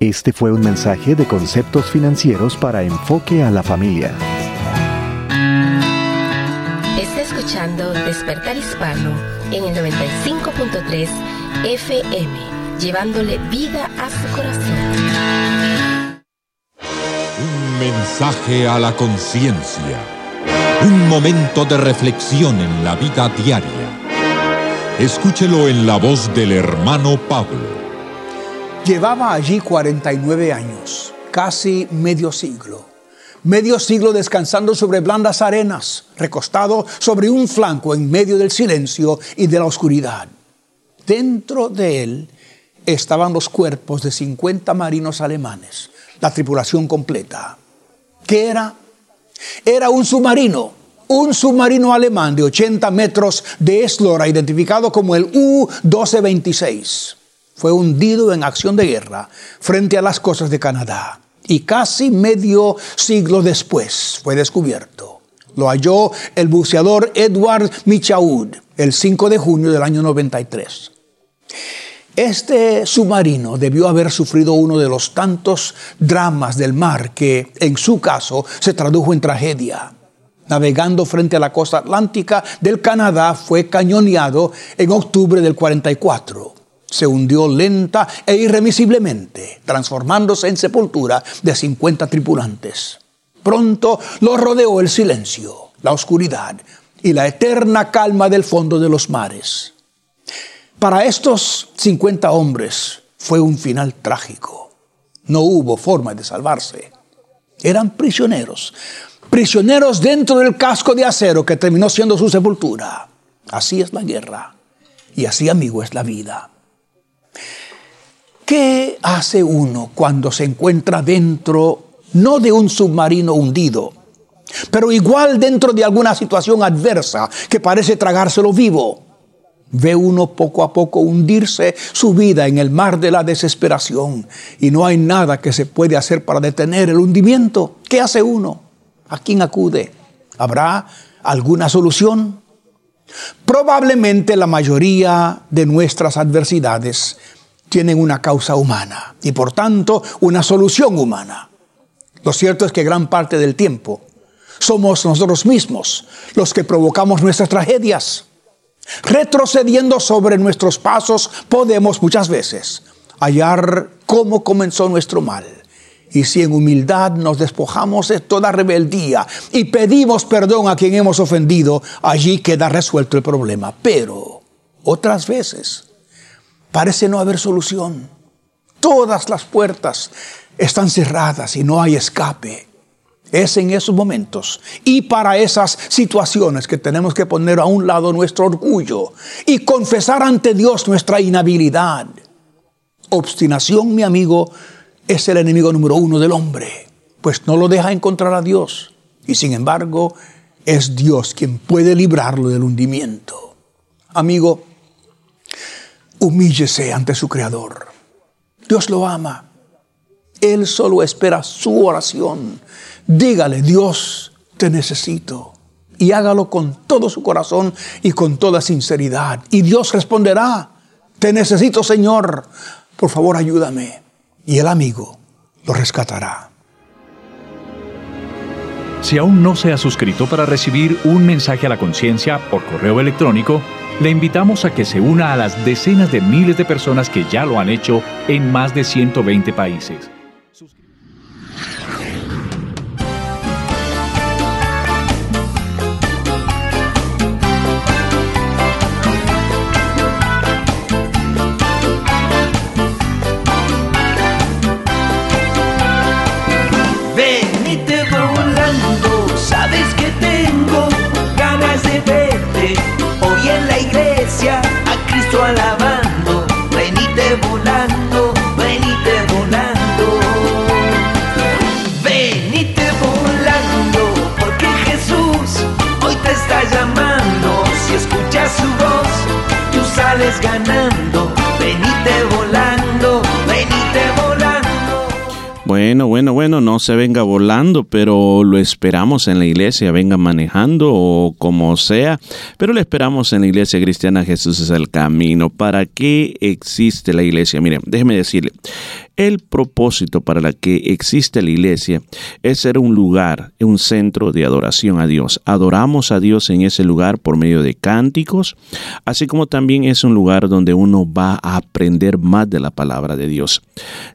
Este fue un mensaje de conceptos financieros para enfoque a la familia. Está escuchando Despertar Hispano en el 95.3 FM, llevándole vida a su corazón. Un mensaje a la conciencia. Un momento de reflexión en la vida diaria. Escúchelo en la voz del hermano Pablo. Llevaba allí 49 años, casi medio siglo. Medio siglo descansando sobre blandas arenas, recostado sobre un flanco en medio del silencio y de la oscuridad. Dentro de él estaban los cuerpos de 50 marinos alemanes, la tripulación completa. ¿Qué era? Era un submarino, un submarino alemán de 80 metros de eslora, identificado como el U-1226. Fue hundido en acción de guerra frente a las costas de Canadá y casi medio siglo después fue descubierto. Lo halló el buceador Edward Michaud el 5 de junio del año 93. Este submarino debió haber sufrido uno de los tantos dramas del mar que en su caso se tradujo en tragedia. Navegando frente a la costa atlántica del Canadá fue cañoneado en octubre del 44. Se hundió lenta e irremisiblemente, transformándose en sepultura de 50 tripulantes. Pronto lo rodeó el silencio, la oscuridad y la eterna calma del fondo de los mares. Para estos 50 hombres fue un final trágico. No hubo forma de salvarse. Eran prisioneros, prisioneros dentro del casco de acero que terminó siendo su sepultura. Así es la guerra y así, amigo, es la vida. ¿Qué hace uno cuando se encuentra dentro, no de un submarino hundido, pero igual dentro de alguna situación adversa que parece tragárselo vivo? Ve uno poco a poco hundirse su vida en el mar de la desesperación y no hay nada que se puede hacer para detener el hundimiento. ¿Qué hace uno? ¿A quién acude? ¿Habrá alguna solución? Probablemente la mayoría de nuestras adversidades tienen una causa humana y por tanto una solución humana. Lo cierto es que gran parte del tiempo somos nosotros mismos los que provocamos nuestras tragedias. Retrocediendo sobre nuestros pasos podemos muchas veces hallar cómo comenzó nuestro mal. Y si en humildad nos despojamos de toda rebeldía y pedimos perdón a quien hemos ofendido, allí queda resuelto el problema. Pero otras veces parece no haber solución. Todas las puertas están cerradas y no hay escape. Es en esos momentos y para esas situaciones que tenemos que poner a un lado nuestro orgullo y confesar ante Dios nuestra inhabilidad. Obstinación, mi amigo, es el enemigo número uno del hombre, pues no lo deja encontrar a Dios. Y sin embargo, es Dios quien puede librarlo del hundimiento. Amigo, humíllese ante su Creador. Dios lo ama. Él solo espera su oración. Dígale, Dios, te necesito. Y hágalo con todo su corazón y con toda sinceridad. Y Dios responderá, te necesito, Señor. Por favor, ayúdame. Y el amigo lo rescatará. Si aún no se ha suscrito para recibir un mensaje a la conciencia por correo electrónico, le invitamos a que se una a las decenas de miles de personas que ya lo han hecho en más de 120 países. Venite volando, Venite volando, venite volando. Bueno, bueno, bueno, no se venga volando, pero lo esperamos en la iglesia, venga manejando o como sea, pero lo esperamos en la iglesia cristiana, Jesús es el camino. ¿Para qué existe la iglesia? Miren, déjeme decirle, el propósito para la que existe la iglesia es ser un lugar, un centro de adoración a Dios. Adoramos a Dios en ese lugar por medio de cánticos, así como también es un lugar donde uno va a aprender más de la palabra de Dios.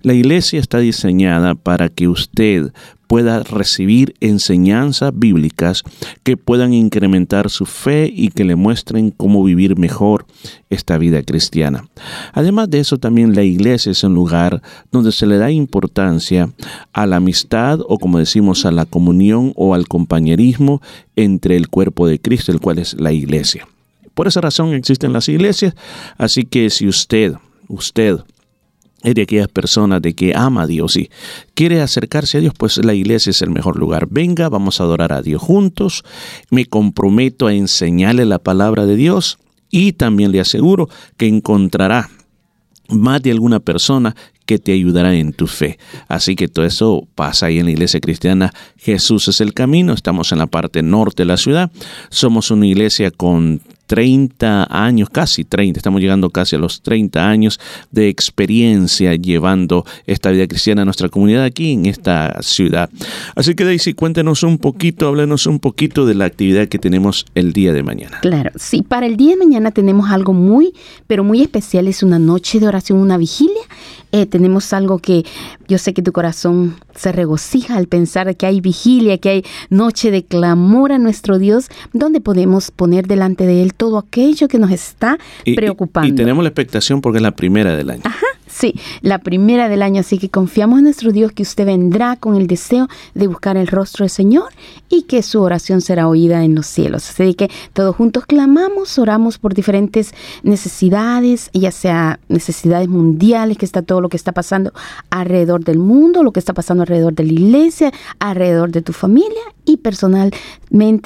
La iglesia está diseñada para que usted pueda recibir enseñanzas bíblicas que puedan incrementar su fe y que le muestren cómo vivir mejor esta vida cristiana. Además de eso, también la iglesia es un lugar donde se le da importancia a la amistad o como decimos a la comunión o al compañerismo entre el cuerpo de Cristo, el cual es la iglesia. Por esa razón existen las iglesias, así que si usted, usted, es de aquellas personas de que ama a Dios y quiere acercarse a Dios, pues la iglesia es el mejor lugar. Venga, vamos a adorar a Dios juntos. Me comprometo a enseñarle la palabra de Dios y también le aseguro que encontrará más de alguna persona que te ayudará en tu fe. Así que todo eso pasa ahí en la iglesia cristiana. Jesús es el camino. Estamos en la parte norte de la ciudad. Somos una iglesia con 30 años, casi 30, estamos llegando casi a los 30 años de experiencia llevando esta vida cristiana a nuestra comunidad aquí en esta ciudad. Así que Daisy, cuéntanos un poquito, háblanos un poquito de la actividad que tenemos el día de mañana. Claro, sí, para el día de mañana tenemos algo muy, pero muy especial, es una noche de oración, una vigilia. Eh, tenemos algo que yo sé que tu corazón se regocija al pensar que hay vigilia, que hay noche de clamor a nuestro Dios, donde podemos poner delante de Él todo aquello que nos está Y- preocupando. Y, tenemos la expectación porque es la primera del año. Ajá, sí, la primera del año, así que confiamos en nuestro Dios que usted vendrá con el deseo de buscar el rostro del Señor y que su oración será oída en los cielos. Así que todos juntos clamamos, oramos por diferentes necesidades, ya sea necesidades mundiales, que está todo lo que está pasando alrededor del mundo, lo que está pasando alrededor de la iglesia, alrededor de tu familia y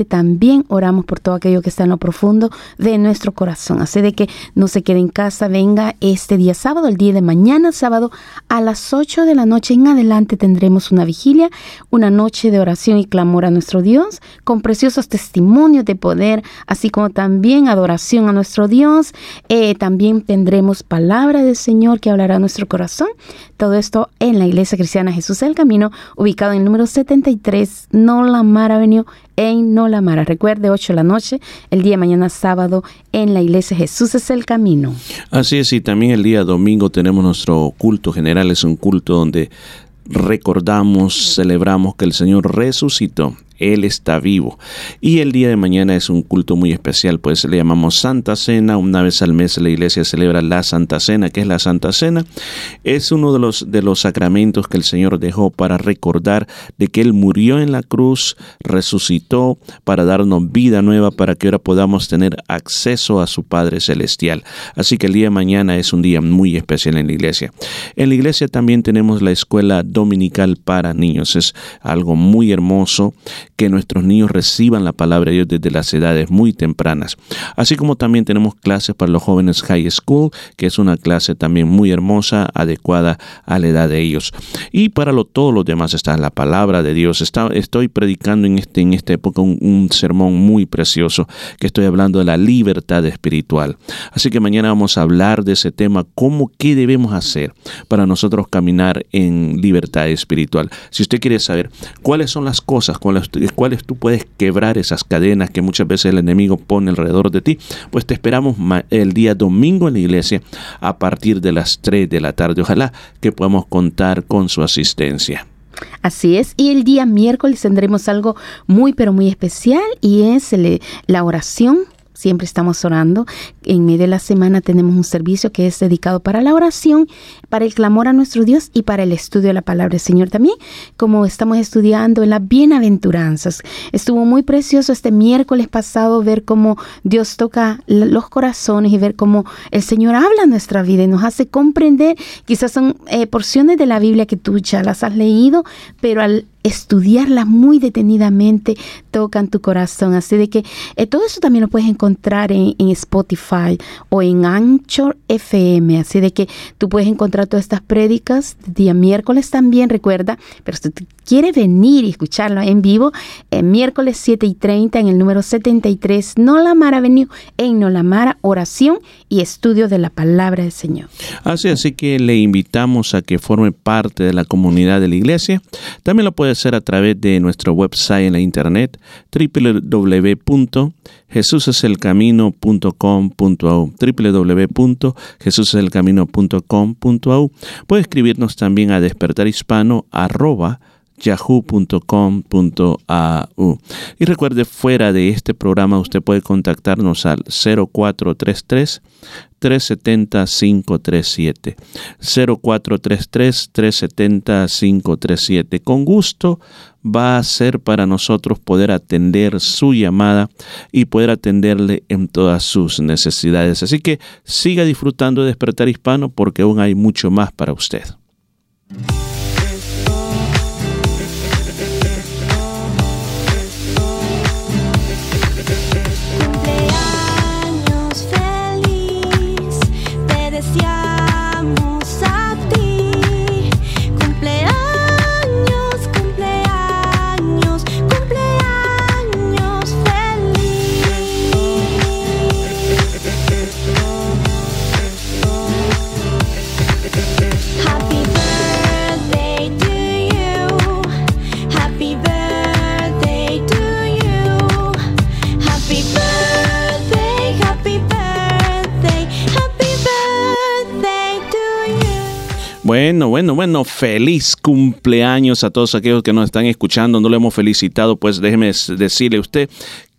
también oramos por todo aquello que está en lo profundo de nuestro corazón. Así de que no se quede en casa, venga este día sábado, el día de mañana sábado a las 8 de la noche en adelante tendremos una vigilia, una noche de oración y clamor a nuestro Dios con preciosos testimonios de poder, así como también adoración a nuestro Dios. Eh, también tendremos palabra del Señor que hablará a nuestro corazón. Todo esto en la Iglesia Cristiana Jesús del Camino, ubicado en el número 73 Nolamar Avenue en Nolamara. Recuerde, 8 de la noche, el día de mañana sábado, en la Iglesia Jesús es el Camino. Así es, y también el día domingo tenemos nuestro culto general, es un culto donde recordamos, celebramos que el Señor resucitó. Él está vivo. Y el día de mañana es un culto muy especial, pues le llamamos Santa Cena. Una vez al mes la iglesia celebra la Santa Cena. ¿Qué es la Santa Cena? Es uno de los, de los sacramentos que el Señor dejó para recordar de que Él murió en la cruz, resucitó para darnos vida nueva, para que ahora podamos tener acceso a su Padre Celestial. Así que el día de mañana es un día muy especial en la iglesia. En la iglesia también tenemos la escuela dominical para niños. Es algo muy hermoso que nuestros niños reciban la palabra de Dios desde las edades muy tempranas. Así como también tenemos clases para los jóvenes high school, que es una clase también muy hermosa, adecuada a la edad de ellos. Y para lo, todos los demás está la palabra de Dios. Está, estoy predicando en, este, en esta época un, sermón muy precioso, que estoy hablando de la libertad espiritual. Así que mañana vamos a hablar de ese tema, cómo, qué debemos hacer para nosotros caminar en libertad espiritual. Si usted quiere saber cuáles son las cosas con las cuales tú puedes quebrar esas cadenas que muchas veces el enemigo pone alrededor de ti, pues te esperamos el día domingo en la iglesia a partir de las 3 de la tarde. Ojalá que podamos contar con su asistencia. Así es, y el día miércoles tendremos algo muy pero muy especial y es la oración. Siempre estamos orando. En medio de la semana tenemos un servicio que es dedicado para la oración, para el clamor a nuestro Dios y para el estudio de la palabra del Señor también, como estamos estudiando en las bienaventuranzas. Estuvo muy precioso este miércoles pasado ver cómo Dios toca los corazones y ver cómo el Señor habla nuestra vida y nos hace comprender. Quizás son eh, porciones de la Biblia que tú ya las has leído, pero al estudiarlas muy detenidamente tocan tu corazón. Así de que eh, todo eso también lo puedes encontrar en, en Spotify o en Anchor FM. Así de que tú puedes encontrar todas estas prédicas día miércoles también, recuerda. Pero si tú quieres venir y escucharlo en vivo, el miércoles 7 y 30 en el número 73 Nolamara Avenue en Nolamara, oración y estudio de la palabra del Señor. Así, así que le invitamos a que forme parte de la comunidad de la iglesia. También lo puede hacer a través de nuestro website en la internet www.jesuseselcamino.com.au www.jesuseselcamino.com.au Puede escribirnos también a despertarhispano arroba yahoo.com.au. Y recuerde, fuera de este programa usted puede contactarnos al 0433 370 537 0433 370 537 con gusto va a ser para nosotros poder atender su llamada y poder atenderle en todas sus necesidades. Así que siga disfrutando de despertar hispano porque aún hay mucho más para usted Bueno, bueno, bueno, feliz cumpleaños a todos aquellos que nos están escuchando. No lo hemos felicitado, pues déjeme decirle a usted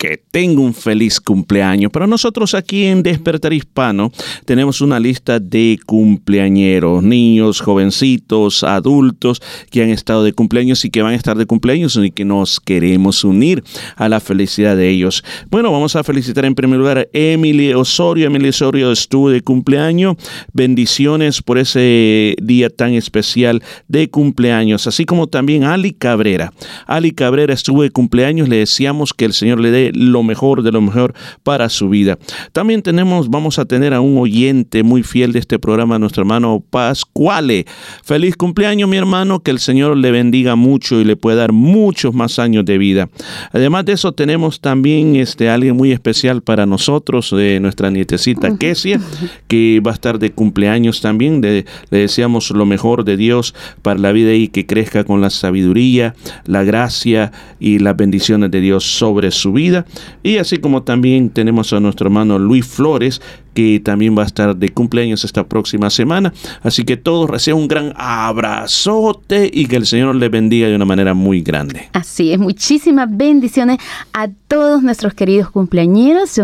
que tenga un feliz cumpleaños. Pero nosotros aquí en Despertar Hispano tenemos una lista de cumpleañeros, niños, jovencitos, adultos que han estado de cumpleaños y que van a estar de cumpleaños y que nos queremos unir a la felicidad de ellos. Bueno, vamos a felicitar en primer lugar a Emily Osorio. Emily Osorio estuvo de cumpleaños. Bendiciones por ese día tan especial de cumpleaños, así como también Ali Cabrera. Ali Cabrera estuvo de cumpleaños, le decíamos que el Señor le dé lo mejor de lo mejor para su vida. También tenemos, vamos a tener a un oyente muy fiel de este programa, nuestro hermano Pascuale. Feliz cumpleaños, mi hermano, que el Señor le bendiga mucho y le pueda dar muchos más años de vida. Además de eso, tenemos también este, alguien muy especial para nosotros, de nuestra nietecita Kesia, que va a estar de cumpleaños también. le deseamos lo mejor de Dios para la vida y que crezca con la sabiduría, la gracia y las bendiciones de Dios sobre su vida. Y así como también tenemos a nuestro hermano Luis Flores, que también va a estar de cumpleaños esta próxima semana. Así que todos reciban un gran abrazote y que el Señor les bendiga de una manera muy grande. Así es, muchísimas bendiciones a todos nuestros queridos cumpleañeros.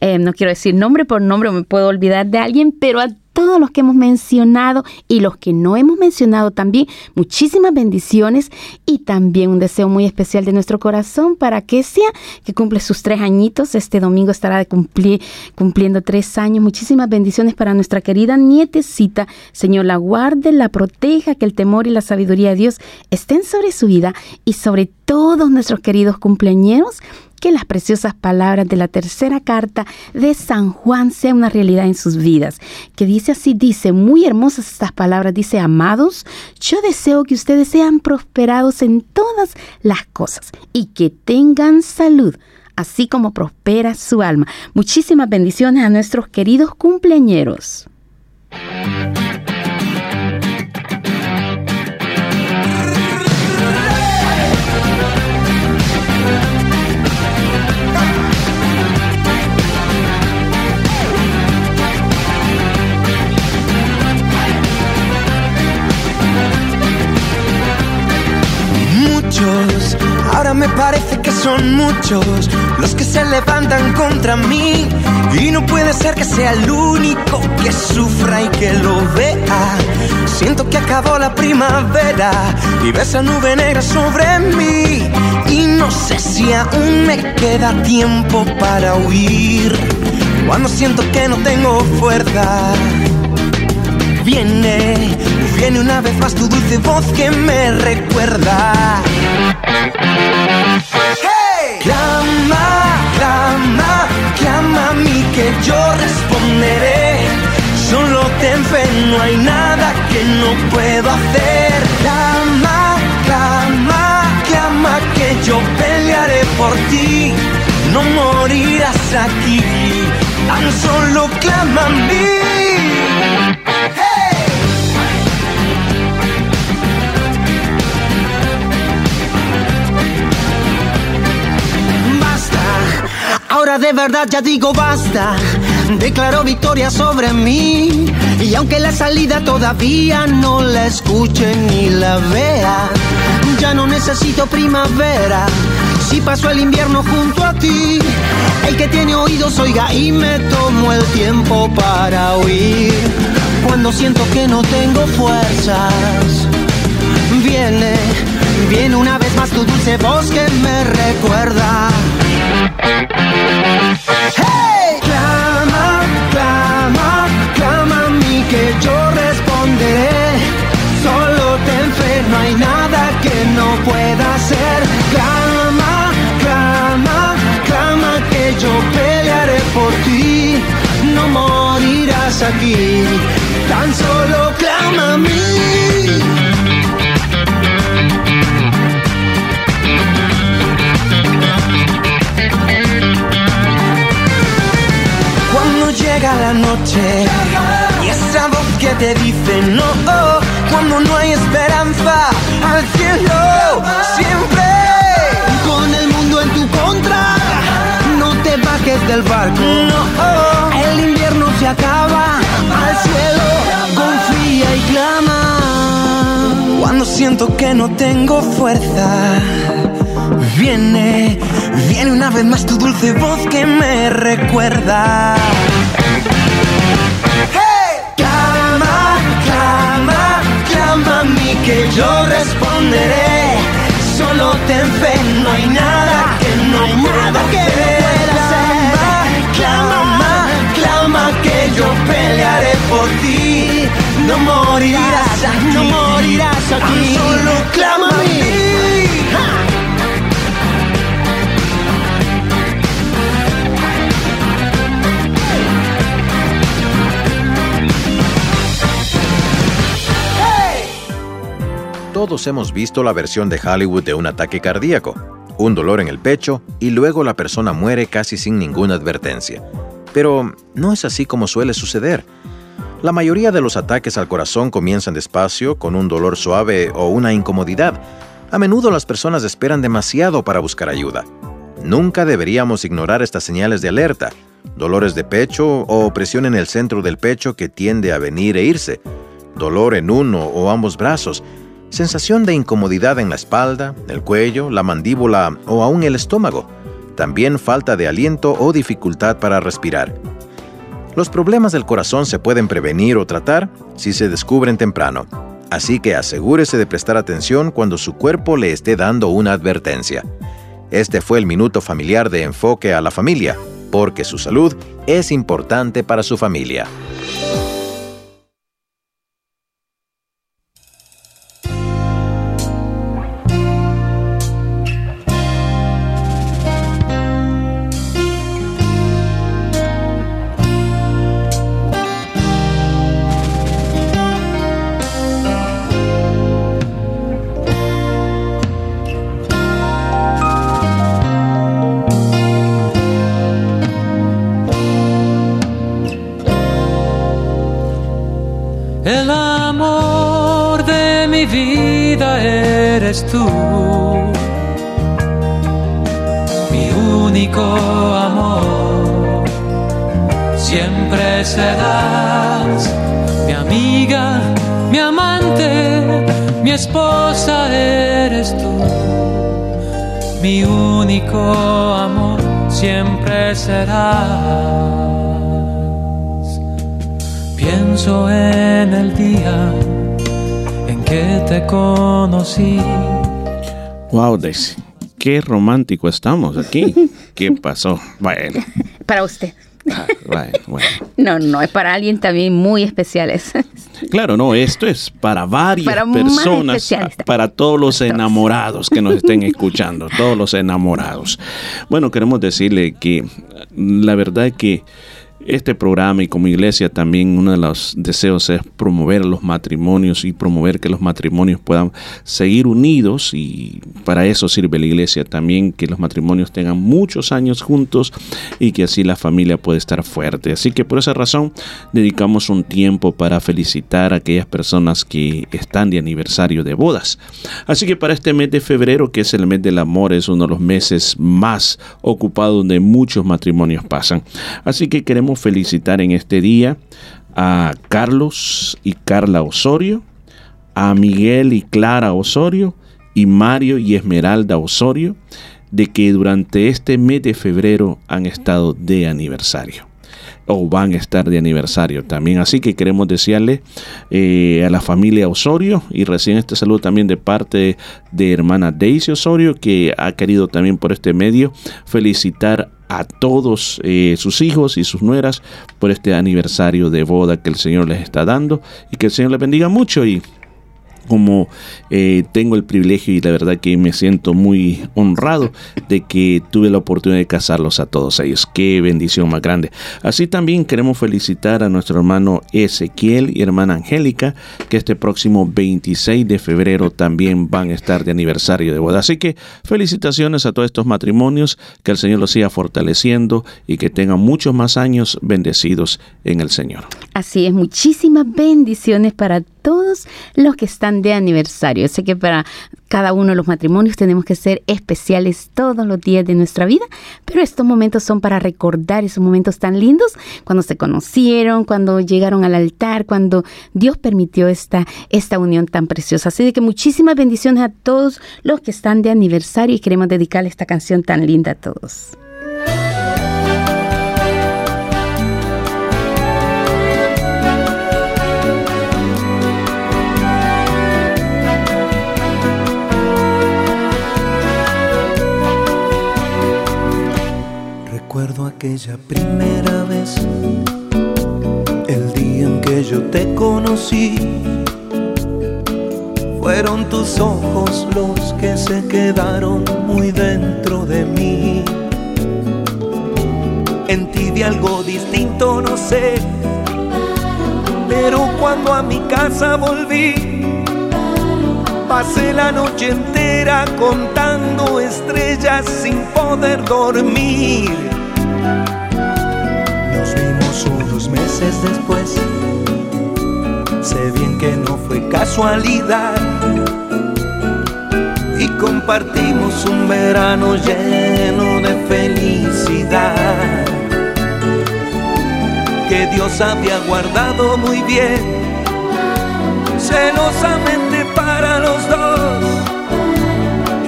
Eh, no quiero decir nombre por nombre, me puedo olvidar de alguien, pero a todos los que hemos mencionado y los que no hemos mencionado también, muchísimas bendiciones y también un deseo muy especial de nuestro corazón para Kesia, que cumple sus tres añitos. Este domingo estará de cumplir, cumpliendo tres años. Muchísimas bendiciones para nuestra querida nietecita. Señor, la guarde, la proteja, que el temor y la sabiduría de Dios estén sobre su vida y sobre todos nuestros queridos cumpleañeros que las preciosas palabras de la tercera carta de San Juan sean una realidad en sus vidas. Que dice así, dice, muy hermosas estas palabras, dice, amados, yo deseo que ustedes sean prosperados en todas las cosas y que tengan salud así como prospera su alma. Muchísimas bendiciones a nuestros queridos cumpleañeros. Ahora me parece que son muchos los que se levantan contra mí. Y no puede ser que sea el único que sufra y que lo vea. Siento que acabó la primavera y ves esa nube negra sobre mí. Y no sé si aún me queda tiempo para huir. Cuando siento que no tengo fuerza. Viene, viene una vez más tu dulce voz que me recuerda. Hey! Clama, clama, clama a mí que yo responderé. Solo ten fe, no hay nada que no puedo hacer. Clama, clama, clama que yo pelearé por ti. No morirás aquí, tan solo clama a mí. Ahora de verdad ya digo basta. Declaro victoria sobre mí. Y aunque la salida todavía no la escuche ni la vea, ya no necesito primavera. Si paso el invierno junto a ti, el que tiene oídos oiga y me tomo el tiempo para oír. Cuando siento que no tengo fuerzas, viene, viene una vez más tu dulce voz que me recuerda. Clama, clama, clama a mí que yo responderé. Solo ten fe, no hay nada que no pueda hacer. Clama, clama, clama que yo pelearé por ti. No morirás aquí, tan solo clama a mí. Llega la noche y esa voz que te dice no, cuando no hay esperanza al cielo, siempre con el mundo en tu contra, no te bajes del barco, no, el invierno se acaba, al cielo confía y clama. cuando siento que no tengo fuerza. Viene, viene una vez más tu dulce voz que me recuerda. ¡Hey! Clama, clama, clama a mí que yo responderé. Solo ten fe, no hay nada que no hay nada que pueda hacer. Clama, clama que yo pelearé por ti. No morirás aquí, no morirás aquí. Solo clama Todos hemos visto la versión de Hollywood de un ataque cardíaco, un dolor en el pecho y luego la persona muere casi sin ninguna advertencia. Pero no es así como suele suceder. La mayoría de los ataques al corazón comienzan despacio, con un dolor suave o una incomodidad. A menudo las personas esperan demasiado para buscar ayuda. Nunca deberíamos ignorar estas señales de alerta. Dolores de pecho o opresión en el centro del pecho que tiende a venir e irse. Dolor en uno o ambos brazos. Sensación de incomodidad en la espalda, el cuello, la mandíbula o aún el estómago. También falta de aliento o dificultad para respirar. Los problemas del corazón se pueden prevenir o tratar si se descubren temprano. Así que asegúrese de prestar atención cuando su cuerpo le esté dando una advertencia. Este fue el minuto familiar de enfoque a la familia, porque su salud es importante para su familia. Eres tú, mi único amor. Siempre serás mi amiga, mi amante, mi esposa eres tú, mi único amor. Siempre serás. Pienso en el día que te conocí. Wow, Daisy, qué romántico estamos aquí. ¿Qué pasó? Bueno, Para usted. bueno, bueno. No, no, es para alguien también muy especial. es- Claro, no, esto es para varias Para personas, para todos los enamorados que nos estén escuchando, todos los enamorados. Bueno, queremos decirle que la verdad es que este programa y como iglesia también uno de los deseos es promover los matrimonios y promover que los matrimonios puedan seguir unidos y para eso sirve la iglesia también que los matrimonios tengan muchos años juntos y que así la familia pueda estar fuerte. Así que por esa razón dedicamos un tiempo para felicitar a aquellas personas que están de aniversario de bodas. Así que para este mes de febrero, que es el mes del amor, es uno de los meses más ocupados donde muchos matrimonios pasan. Así que queremos felicitar en este día a Carlos y Carla Osorio, a Miguel y Clara Osorio y Mario y Esmeralda Osorio, de que durante este mes de febrero han estado de aniversario o van a estar de aniversario también. Así que queremos desearle eh, a la familia Osorio y recién este saludo también de parte de hermana Daisy Osorio que ha querido también por este medio felicitar a todos eh, sus hijos y sus nueras por este aniversario de boda que el Señor les está dando y que el Señor les bendiga mucho y como eh, tengo el privilegio y la verdad que me siento muy honrado de que tuve la oportunidad de casarlos a todos ellos. Qué bendición más grande. Así también queremos felicitar a nuestro hermano Ezequiel y hermana Angélica, que este próximo 26 de febrero también van a estar de aniversario de boda. Así que felicitaciones a todos estos matrimonios, que el Señor los siga fortaleciendo y que tengan muchos más años bendecidos en el Señor. Así es, muchísimas bendiciones para todos los que están de aniversario. Sé que para cada uno de los matrimonios tenemos que ser especiales todos los días de nuestra vida, pero estos momentos son para recordar esos momentos tan lindos cuando se conocieron, cuando llegaron al altar, cuando Dios permitió esta, esta unión tan preciosa. Así de que muchísimas bendiciones a todos los que están de aniversario y queremos dedicarle esta canción tan linda a todos. Recuerdo aquella primera vez, el día en que yo te conocí. Fueron tus ojos los que se quedaron muy dentro de mí. En ti vi algo distinto, no sé. Pero cuando a mi casa volví, pasé la noche entera contando estrellas sin poder dormir. Meses después. Sé bien que no fue casualidad. Y compartimos un verano lleno de felicidad. Que Dios había guardado muy bien, celosamente para los dos.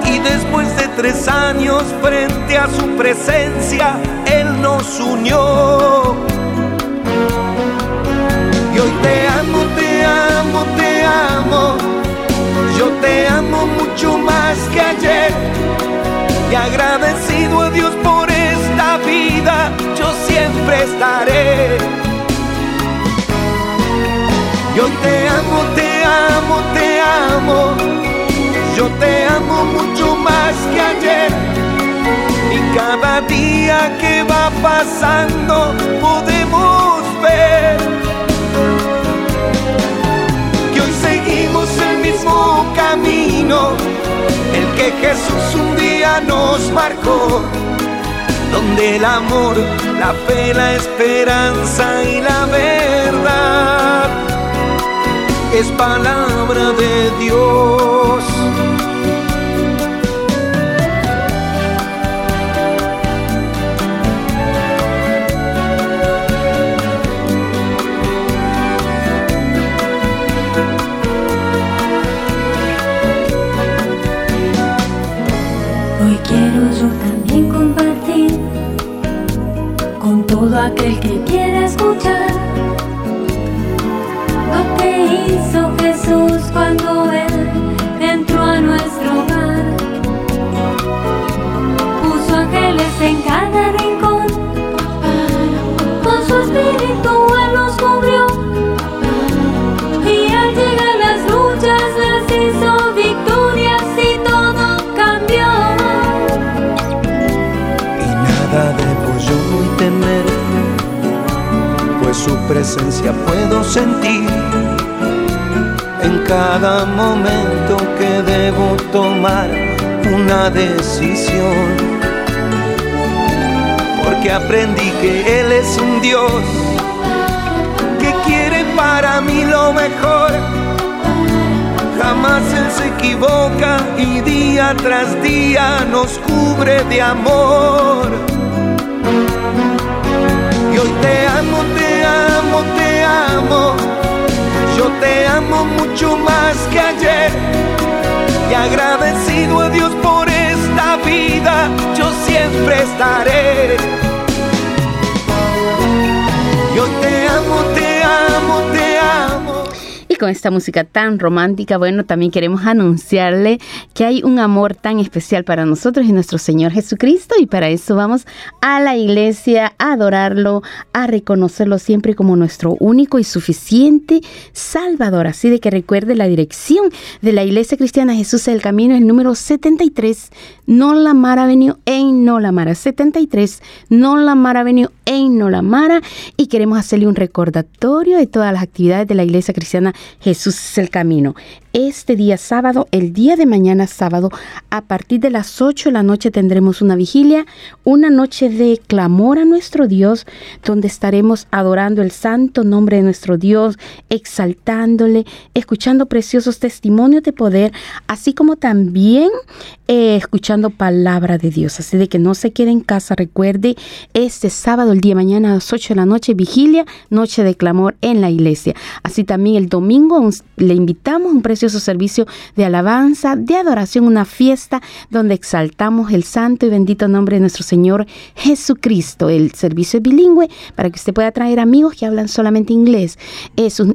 Y después de tres años frente a su presencia, Él nos unió. Hoy te amo, te amo, te amo. Yo te amo mucho más que ayer. Y agradecido a Dios por esta vida, yo siempre estaré. Y hoy te amo, te amo, te amo. Yo te amo mucho más que ayer. Y cada día que va pasando podemos ver seguimos el mismo camino, el que Jesús un día nos marcó, donde el amor, la fe, la esperanza y la verdad es palabra de Dios. Todo aquel que quiera escuchar lo que hizo Jesús cuando Él presencia puedo sentir en cada momento que debo tomar una decisión. Porque aprendí que Él es un Dios que quiere para mí lo mejor. Jamás Él se equivoca y día tras día nos cubre de amor. Y hoy te amo, te amo, te amo. Yo te amo mucho más que ayer. Y agradecido a Dios por esta vida, yo siempre estaré. Yo te amo, te amo. Con esta música tan romántica, bueno, también queremos anunciarle que hay un amor tan especial para nosotros y nuestro Señor Jesucristo y para eso vamos a la iglesia a adorarlo, a reconocerlo siempre como nuestro único y suficiente Salvador. Así de que recuerde la dirección de la Iglesia Cristiana Jesús del Camino, el número 73, Nolamara Avenue en Nolamara. 73, Nolamara Avenue en Nolamara. Y queremos hacerle un recordatorio de todas las actividades de la Iglesia Cristiana Jesús es el camino. Este día sábado, el día de mañana sábado, a partir de las 8 de la noche tendremos una vigilia, una noche de clamor a nuestro Dios, donde estaremos adorando el santo nombre de nuestro Dios, exaltándole, escuchando preciosos testimonios de poder, así como también eh, escuchando palabra de Dios. Así de que no se quede en casa, recuerde, este sábado, el día de mañana a las 8 de la noche, vigilia, noche de clamor en la iglesia. Así también el domingo le invitamos un precioso servicio de alabanza, de adoración, una fiesta donde exaltamos el santo y bendito nombre de nuestro Señor Jesucristo. El servicio es bilingüe para que usted pueda traer amigos que hablan solamente inglés.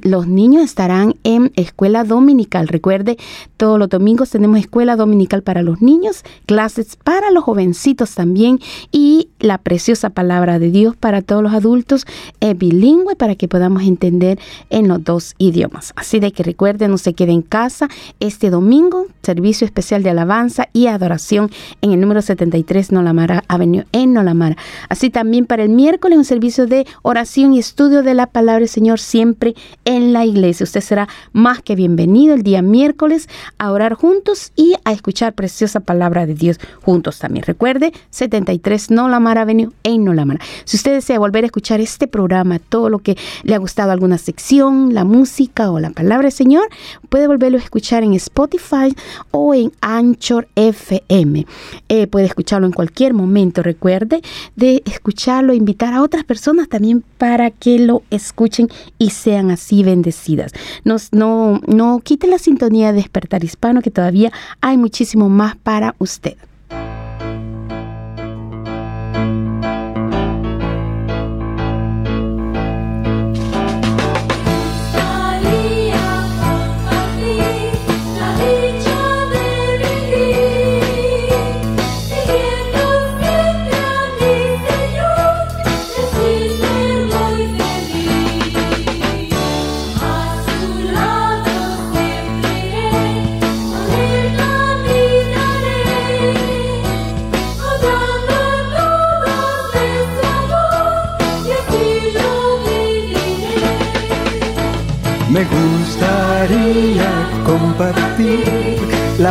los niños estarán en escuela dominical. Recuerde, todos los domingos tenemos escuela dominical para los niños, clases para los jovencitos también y la preciosa palabra de Dios para todos los adultos es bilingüe para que podamos entender en los dos idiomas. Así de que recuerden, no se queden en casa este domingo, servicio especial de alabanza y adoración en el número 73 Nolamara Avenue en Nolamara. Así también para el miércoles un servicio de oración y estudio de la palabra del Señor siempre en la iglesia. Usted será más que bienvenido el día miércoles a orar juntos y a escuchar preciosa palabra de Dios juntos también. Recuerde, 73 Nolamara Avenue en Nolamara. Si usted desea volver a escuchar este programa, todo lo que le ha gustado, alguna sección, la música o la palabra del Señor, puede volver a escuchar en Spotify o en Anchor FM. Eh, puede escucharlo en cualquier momento. Recuerde de escucharlo, invitar a otras personas también para que lo escuchen y sean así bendecidas. No, no quite la sintonía de Despertar Hispano, que todavía hay muchísimo más para usted.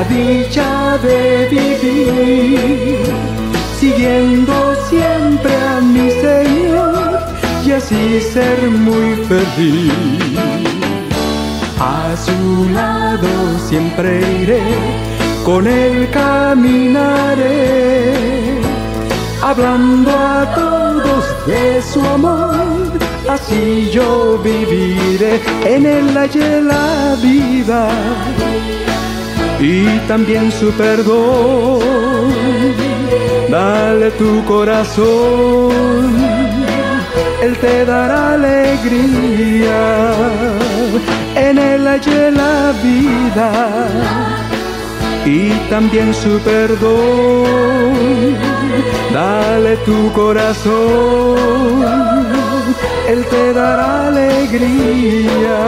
Dicha de vivir, siguiendo siempre a mi Señor y así ser muy feliz. A su lado siempre iré, con él caminaré, hablando a todos de su amor así yo viviré en el hallé la vida y también su perdón. Dale tu corazón, Él te dará alegría. En él hallé la vida y también su perdón. Dale tu corazón él te dará alegría,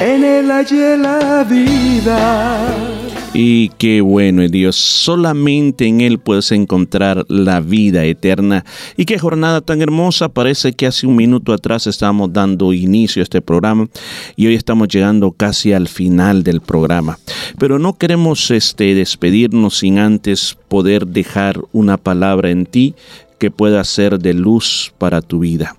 en Él hallé la vida. Y qué bueno Dios, solamente en Él puedes encontrar la vida eterna. Y qué jornada tan hermosa, parece que hace un minuto atrás estábamos dando inicio a este programa y hoy estamos llegando casi al final del programa. Pero no queremos este, despedirnos sin antes poder dejar una palabra en ti que pueda ser de luz para tu vida.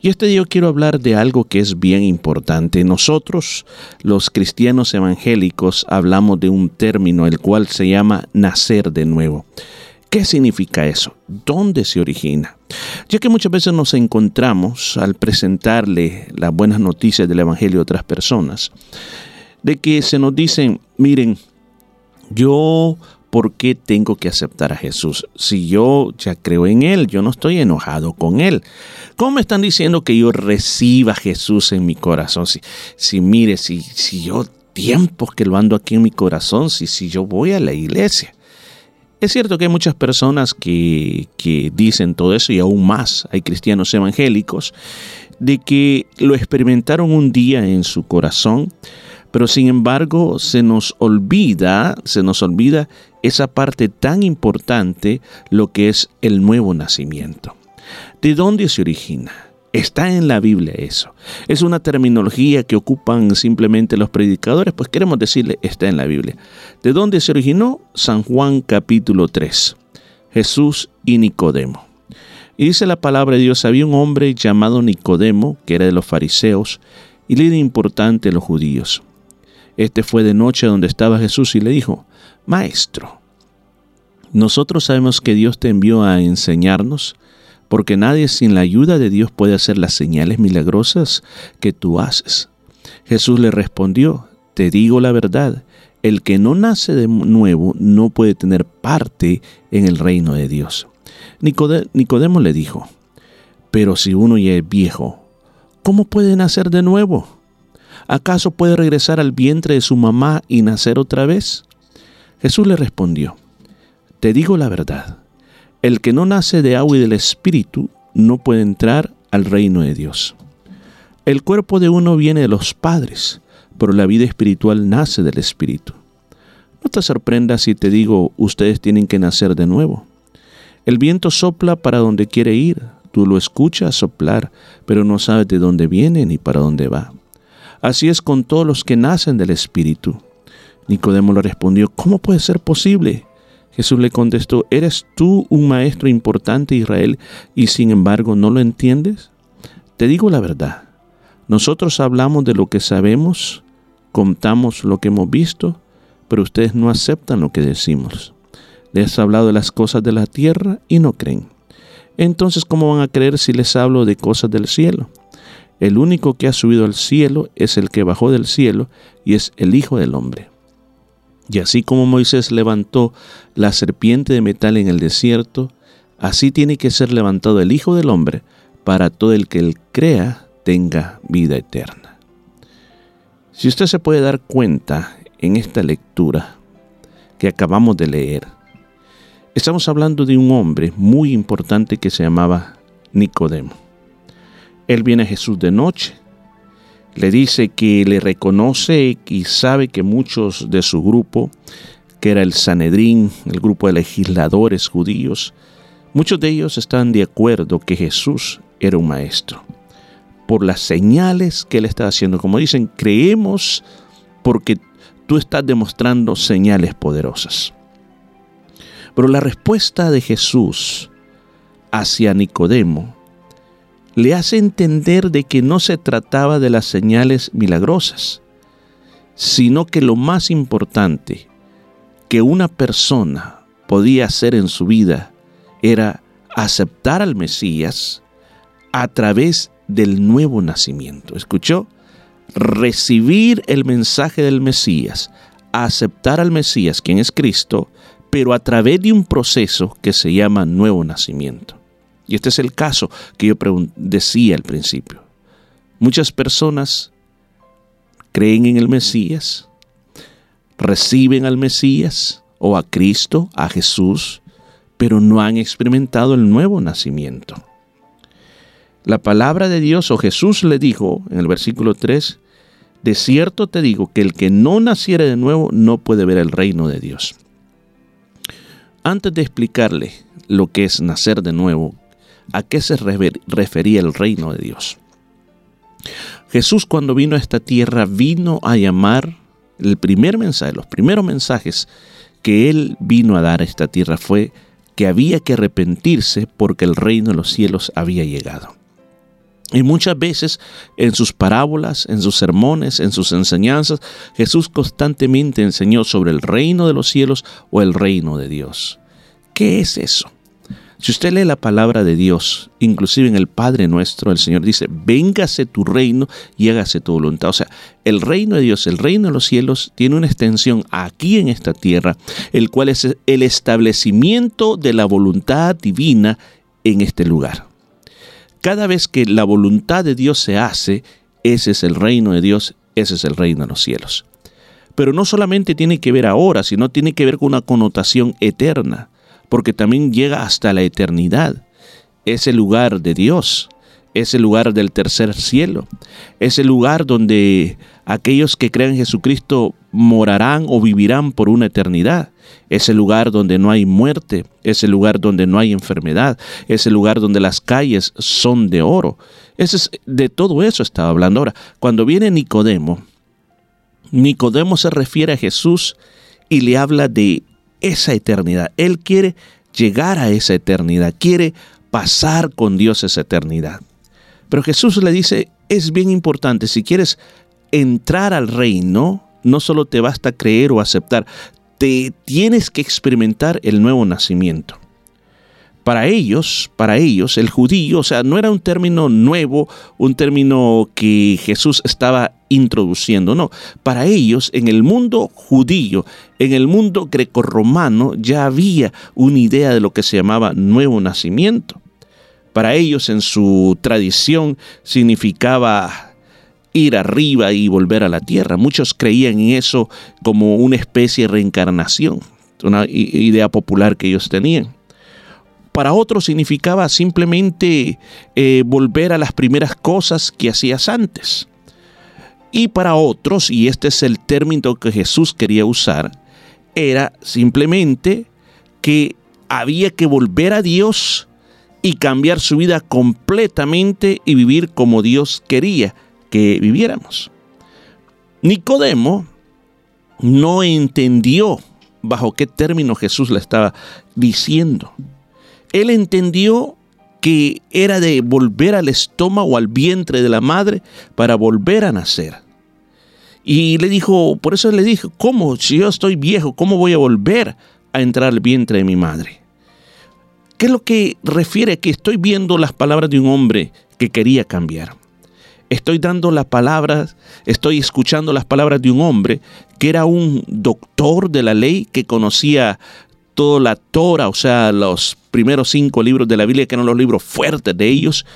Y este día quiero hablar de algo que es bien importante. Nosotros, los cristianos evangélicos, hablamos de un término el cual se llama nacer de nuevo. ¿Qué significa eso? ¿Dónde se origina? Ya que muchas veces nos encontramos al presentarle las buenas noticias del Evangelio a otras personas, de que se nos dicen, miren, yo ¿por qué tengo que aceptar a Jesús? Si yo ya creo en Él, yo no estoy enojado con Él. ¿Cómo me están diciendo que yo reciba a Jesús en mi corazón? Si, si mire, si, si yo tiempos que lo ando aquí en mi corazón, si, si yo voy a la iglesia. Es cierto que hay muchas personas que, que dicen todo eso y aún más hay cristianos evangélicos de que lo experimentaron un día en su corazón, pero sin embargo se nos olvida, se nos olvida esa parte tan importante, lo que es el nuevo nacimiento. ¿De dónde se origina? Está en la Biblia eso. Es una terminología que ocupan simplemente los predicadores, pues queremos decirle, está en la Biblia. ¿De dónde se originó? San Juan capítulo 3. Jesús y Nicodemo. Y dice la palabra de Dios, había un hombre llamado Nicodemo, que era de los fariseos, y líder importante de los judíos. Este fue de noche donde estaba Jesús y le dijo, Maestro, nosotros sabemos que Dios te envió a enseñarnos, porque nadie sin la ayuda de Dios puede hacer las señales milagrosas que tú haces. Jesús le respondió, Te digo la verdad, el que no nace de nuevo no puede tener parte en el reino de Dios. Nicodemo le dijo, Pero si uno ya es viejo, ¿cómo puede nacer de nuevo? ¿Acaso puede regresar al vientre de su mamá y nacer otra vez? Jesús le respondió, Te digo la verdad, el que no nace de agua y del Espíritu no puede entrar al reino de Dios. El cuerpo de uno viene de los padres, pero la vida espiritual nace del Espíritu. No te sorprendas si te digo, ustedes tienen que nacer de nuevo. El viento sopla para donde quiere ir, tú lo escuchas soplar, pero no sabes de dónde viene ni para dónde va. Así es con todos los que nacen del Espíritu. Nicodemo le respondió, ¿cómo puede ser posible? Jesús le contestó, ¿eres tú un maestro importante de Israel y sin embargo no lo entiendes? Te digo la verdad, nosotros hablamos de lo que sabemos, contamos lo que hemos visto, pero ustedes no aceptan lo que decimos. Les he hablado de las cosas de la tierra y no creen. Entonces, ¿cómo van a creer si les hablo de cosas del cielo? El único que ha subido al cielo es el que bajó del cielo y es el Hijo del Hombre. Y así como Moisés levantó la serpiente de metal en el desierto, así tiene que ser levantado el Hijo del Hombre para todo el que él crea tenga vida eterna. Si usted se puede dar cuenta en esta lectura que acabamos de leer, estamos hablando de un hombre muy importante que se llamaba Nicodemo. Él viene a Jesús de noche, le dice que le reconoce y sabe que muchos de su grupo, que era el Sanedrín, el grupo de legisladores judíos, muchos de ellos están de acuerdo que Jesús era un maestro, por las señales que él está haciendo. Como dicen, creemos porque tú estás demostrando señales poderosas. Pero la respuesta de Jesús hacia Nicodemo le hace entender de que no se trataba de las señales milagrosas, sino que lo más importante que una persona podía hacer en su vida era aceptar al Mesías a través del nuevo nacimiento. ¿Escuchó? Recibir el mensaje del Mesías, aceptar al Mesías, quien es Cristo, pero a través de un proceso que se llama nuevo nacimiento. Y este es el caso que yo decía al principio. Muchas personas creen en el Mesías, reciben al Mesías o a Cristo, a Jesús, pero no han experimentado el nuevo nacimiento. La palabra de Dios o Jesús le dijo en el versículo 3, de cierto te digo que el que no naciere de nuevo no puede ver el reino de Dios. Antes de explicarle lo que es nacer de nuevo, a qué se refería el reino de Dios. Jesús cuando vino a esta tierra vino a llamar, el primer mensaje, los primeros mensajes que él vino a dar a esta tierra fue que había que arrepentirse porque el reino de los cielos había llegado. Y muchas veces en sus parábolas, en sus sermones, en sus enseñanzas, Jesús constantemente enseñó sobre el reino de los cielos o el reino de Dios. ¿Qué es eso? Si usted lee la palabra de Dios, inclusive en el Padre nuestro, el Señor dice, véngase tu reino y hágase tu voluntad. O sea, el reino de Dios, el reino de los cielos, tiene una extensión aquí en esta tierra, el cual es el establecimiento de la voluntad divina en este lugar. Cada vez que la voluntad de Dios se hace, ese es el reino de Dios, ese es el reino de los cielos. Pero no solamente tiene que ver ahora, sino tiene que ver con una connotación eterna porque también llega hasta la eternidad. Es el lugar de Dios, es el lugar del tercer cielo, es el lugar donde aquellos que creen en Jesucristo morarán o vivirán por una eternidad. Es el lugar donde no hay muerte, es el lugar donde no hay enfermedad, es el lugar donde las calles son de oro. Ese es, de todo eso estaba hablando ahora. Cuando viene Nicodemo, Nicodemo se refiere a Jesús y le habla de esa eternidad. Él quiere llegar a esa eternidad, quiere pasar con Dios esa eternidad. Pero Jesús le dice, es bien importante, si quieres entrar al reino, no solo te basta creer o aceptar, te tienes que experimentar el nuevo nacimiento. Para ellos, para ellos, el judío, o sea, no era un término nuevo, un término que Jesús estaba introduciendo, no. Para ellos, en el mundo judío, en el mundo grecorromano, ya había una idea de lo que se llamaba nuevo nacimiento. Para ellos, en su tradición, significaba ir arriba y volver a la tierra. Muchos creían en eso como una especie de reencarnación, una idea popular que ellos tenían. Para otros significaba simplemente eh, volver a las primeras cosas que hacías antes. Y para otros, y este es el término que Jesús quería usar, era simplemente que había que volver a Dios y cambiar su vida completamente y vivir como Dios quería que viviéramos. Nicodemo no entendió bajo qué término Jesús le estaba diciendo. Él entendió que era de volver al estómago, al vientre de la madre, para volver a nacer. Y le dijo, por eso le dijo, ¿cómo? Si yo estoy viejo, ¿cómo voy a volver a entrar al vientre de mi madre? ¿Qué es lo que refiere que estoy viendo las palabras de un hombre que quería cambiar? estoy dando las palabras, estoy escuchando las palabras de un hombre que era un doctor de la ley que conocía toda la Torah, o sea, los primeros cinco libros de la Biblia, que eran los libros fuertes de ellos,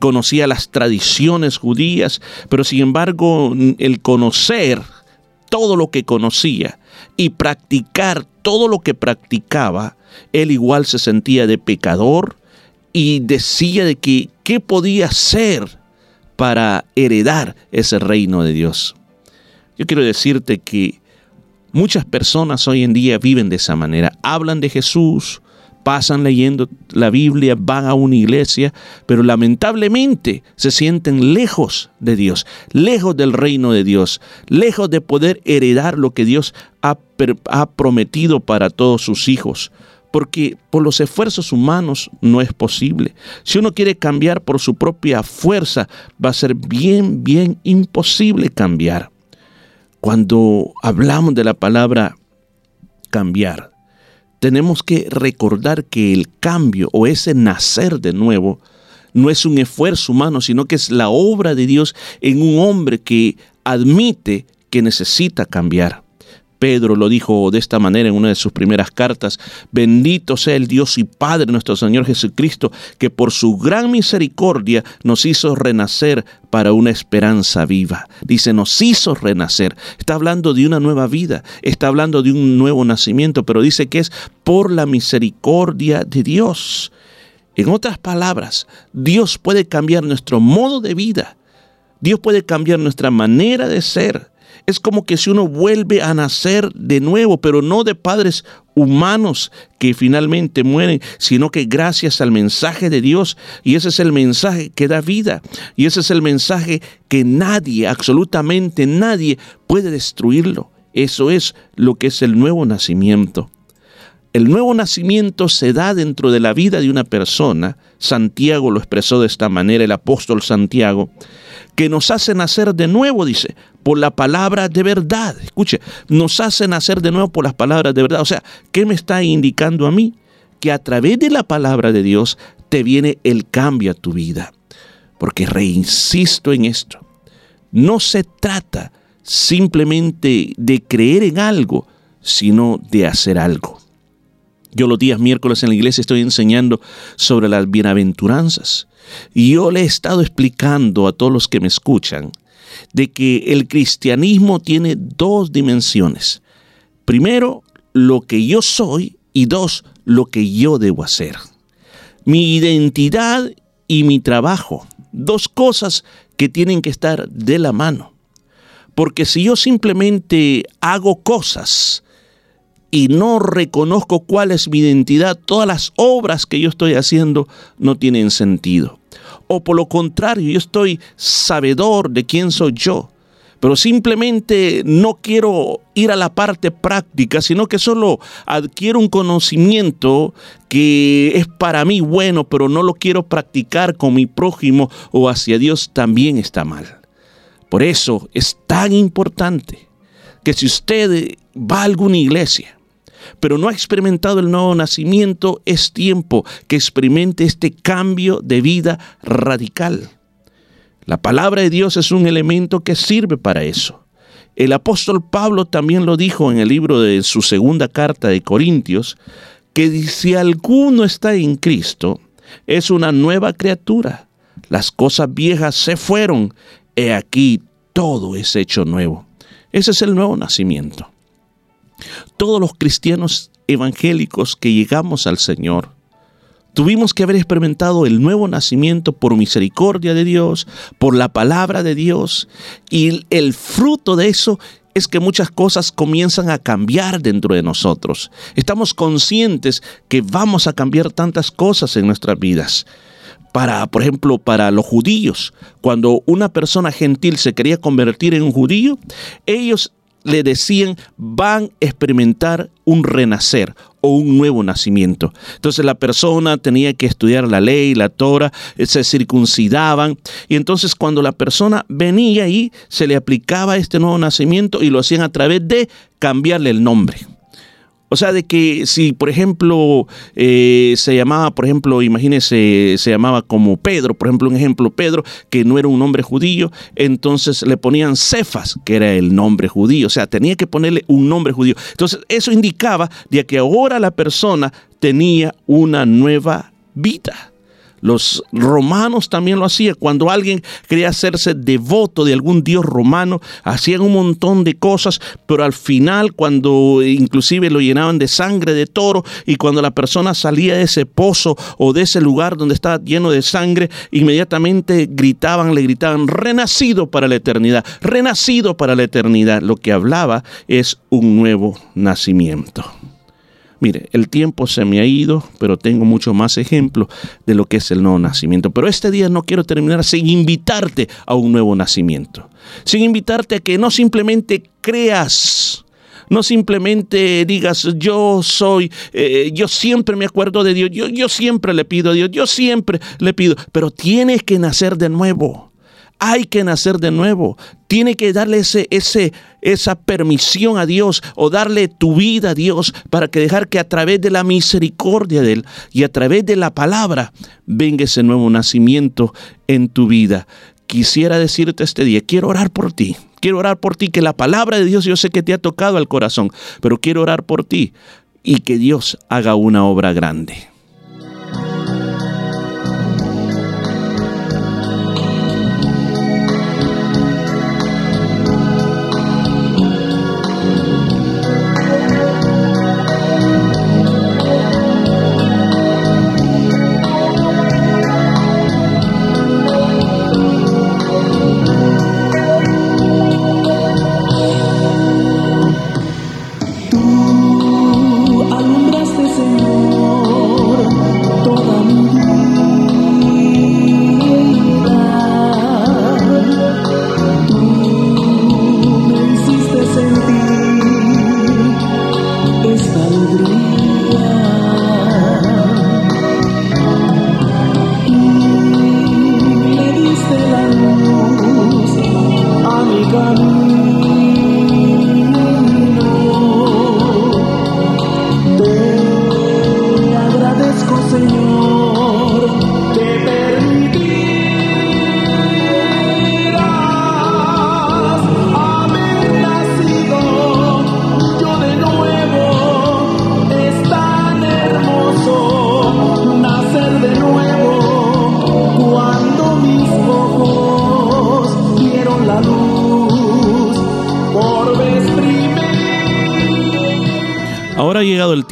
conocía las tradiciones judías, pero sin embargo el conocer todo lo que conocía y practicar todo lo que practicaba, él igual se sentía de pecador y decía de que qué podía ser para heredar ese reino de Dios. Yo quiero decirte que muchas personas hoy en día viven de esa manera. Hablan de Jesús, pasan leyendo la Biblia, van a una iglesia, pero lamentablemente se sienten lejos de Dios, lejos del reino de Dios, lejos de poder heredar lo que Dios ha, prometido para todos sus hijos porque por los esfuerzos humanos no es posible. Si uno quiere cambiar por su propia fuerza, va a ser bien, bien imposible cambiar. Cuando hablamos de la palabra cambiar, tenemos que recordar que el cambio o ese nacer de nuevo no es un esfuerzo humano, sino que es la obra de Dios en un hombre que admite que necesita cambiar. Pedro lo dijo de esta manera en una de sus primeras cartas, bendito sea el Dios y Padre nuestro Señor Jesucristo, que por su gran misericordia nos hizo renacer para una esperanza viva. Dice, nos hizo renacer. Está hablando de una nueva vida, está hablando de un nuevo nacimiento, pero dice que es por la misericordia de Dios. En otras palabras, Dios puede cambiar nuestro modo de vida. Dios puede cambiar nuestra manera de ser. Es como que si uno vuelve a nacer de nuevo, pero no de padres humanos que finalmente mueren, sino que gracias al mensaje de Dios, y ese es el mensaje que da vida, y ese es el mensaje que nadie, absolutamente nadie, puede destruirlo. Eso es lo que es el nuevo nacimiento. El nuevo nacimiento se da dentro de la vida de una persona. Santiago lo expresó de esta manera, el apóstol Santiago, que nos hace nacer de nuevo, dice, por la palabra de verdad. Escuche, nos hace nacer de nuevo por las palabras de verdad. O sea, ¿qué me está indicando a mí? Que a través de la palabra de Dios te viene el cambio a tu vida. Porque reinsisto en esto. No se trata simplemente de creer en algo, sino de hacer algo. Yo los días miércoles en la iglesia estoy enseñando sobre las bienaventuranzas. Y yo le he estado explicando a todos los que me escuchan de que el cristianismo tiene dos dimensiones. Primero, lo que yo soy y dos, lo que yo debo hacer. Mi identidad y mi trabajo. dos cosas que tienen que estar de la mano. Porque si yo simplemente hago cosas y no reconozco cuál es mi identidad, todas las obras que yo estoy haciendo no tienen sentido. O por lo contrario, yo estoy sabedor de quién soy yo, pero simplemente no quiero ir a la parte práctica, sino que solo adquiero un conocimiento que es para mí bueno, pero no lo quiero practicar con mi prójimo o hacia Dios, también está mal. Por eso es tan importante que si usted va a alguna iglesia, pero no ha experimentado el nuevo nacimiento, es tiempo que experimente este cambio de vida radical. La palabra de Dios es un elemento que sirve para eso. El apóstol Pablo también lo dijo en el libro de su segunda carta de Corintios, que si alguno está en Cristo, es una nueva criatura. Las cosas viejas se fueron, he aquí todo es hecho nuevo. Ese es el nuevo nacimiento. Todos los cristianos evangélicos que llegamos al Señor, tuvimos que haber experimentado el nuevo nacimiento por misericordia de Dios, por la palabra de Dios, y el fruto de eso es que muchas cosas comienzan a cambiar dentro de nosotros. Estamos conscientes que vamos a cambiar tantas cosas en nuestras vidas para, por ejemplo, para los judíos, cuando una persona gentil se quería convertir en un judío, ellos le decían van a experimentar un renacer o un nuevo nacimiento. Entonces la persona tenía que estudiar la ley, la Torah, eh, se circuncidaban y entonces cuando la persona venía ahí se le aplicaba este nuevo nacimiento y lo hacían a través de cambiarle el nombre. O sea, de que si, por ejemplo, eh, se llamaba, por ejemplo, imagínese, se llamaba como Pedro, por ejemplo, un ejemplo, Pedro, que no era un nombre judío, entonces le ponían Cefas, que era el nombre judío. O sea, tenía que ponerle un nombre judío. Entonces, eso indicaba de que ahora la persona tenía una nueva vida. Los romanos también lo hacían. Cuando alguien quería hacerse devoto de algún dios romano, hacían un montón de cosas, pero al final, cuando inclusive lo llenaban de sangre de toro y cuando la persona salía de ese pozo o de ese lugar donde estaba lleno de sangre, inmediatamente gritaban, le gritaban, renacido para la eternidad, renacido para la eternidad. Lo que hablaba es un nuevo nacimiento. Mire, el tiempo se me ha ido, pero tengo mucho más ejemplos de lo que es el nuevo nacimiento. Pero este día no quiero terminar sin invitarte a un nuevo nacimiento. Sin invitarte a que no simplemente creas, no simplemente digas yo soy, eh, yo siempre me acuerdo de Dios, yo, yo siempre le pido a Dios, yo siempre le pido, pero tienes que nacer de nuevo hay que nacer de nuevo. Tiene que darle ese, ese, esa permisión a Dios o darle tu vida a Dios para que dejar que a través de la misericordia de Él y a través de la palabra venga ese nuevo nacimiento en tu vida. Quisiera decirte este día, quiero orar por ti. Quiero orar por ti, que la palabra de Dios yo sé que te ha tocado al corazón, pero quiero orar por ti y que Dios haga una obra grande.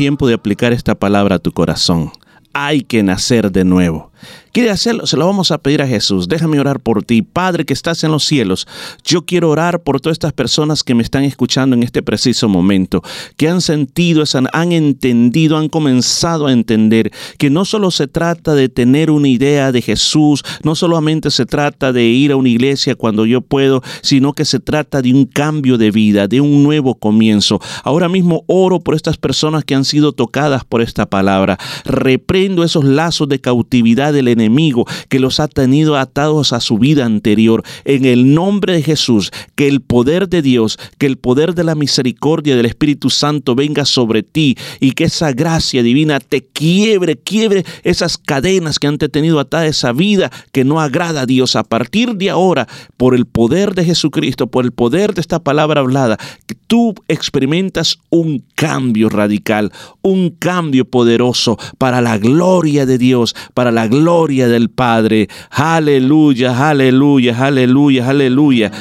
Tiempo de aplicar esta palabra a tu corazón. Hay que nacer de nuevo. ¿Quiere hacerlo? Se lo vamos a pedir a Jesús. Déjame orar por ti. Padre que estás en los cielos, yo quiero orar por todas estas personas que me están escuchando en este preciso momento, que han sentido, han entendido, han comenzado a entender que no solo se trata de tener una idea de Jesús, no solamente se trata de ir a una iglesia cuando yo puedo, sino que se trata de un cambio de vida, de un nuevo comienzo. Ahora mismo oro por estas personas que han sido tocadas por esta palabra. Reprendo esos lazos de cautividad del enemigo que los ha tenido atados a su vida anterior. En el nombre de Jesús, que el poder de Dios, que el poder de la misericordia del Espíritu Santo venga sobre ti y que esa gracia divina te quiebre, quiebre esas cadenas que han tenido atada esa vida que no agrada a Dios. A partir de ahora, por el poder de Jesucristo, por el poder de esta palabra hablada, tú experimentas un cambio radical, un cambio poderoso para la gloria de Dios, para la gloria del Padre. Aleluya, aleluya, aleluya, aleluya.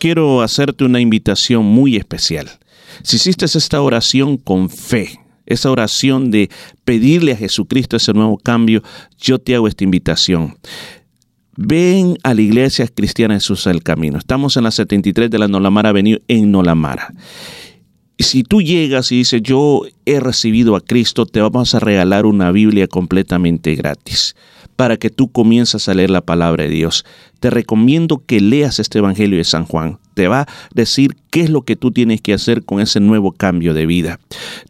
Quiero hacerte una invitación muy especial. Si hiciste esta oración con fe, esa oración de pedirle a Jesucristo ese nuevo cambio, yo te hago esta invitación. Ven a la iglesia cristiana Jesús el Camino. Estamos en la 73 de la Nolamara Avenue en Nolamara. Si tú llegas y dices, yo he recibido a Cristo, te vamos a regalar una Biblia completamente gratis para que tú comiences a leer la palabra de Dios. Te recomiendo que leas este Evangelio de San Juan. Te va a decir qué es lo que tú tienes que hacer con ese nuevo cambio de vida.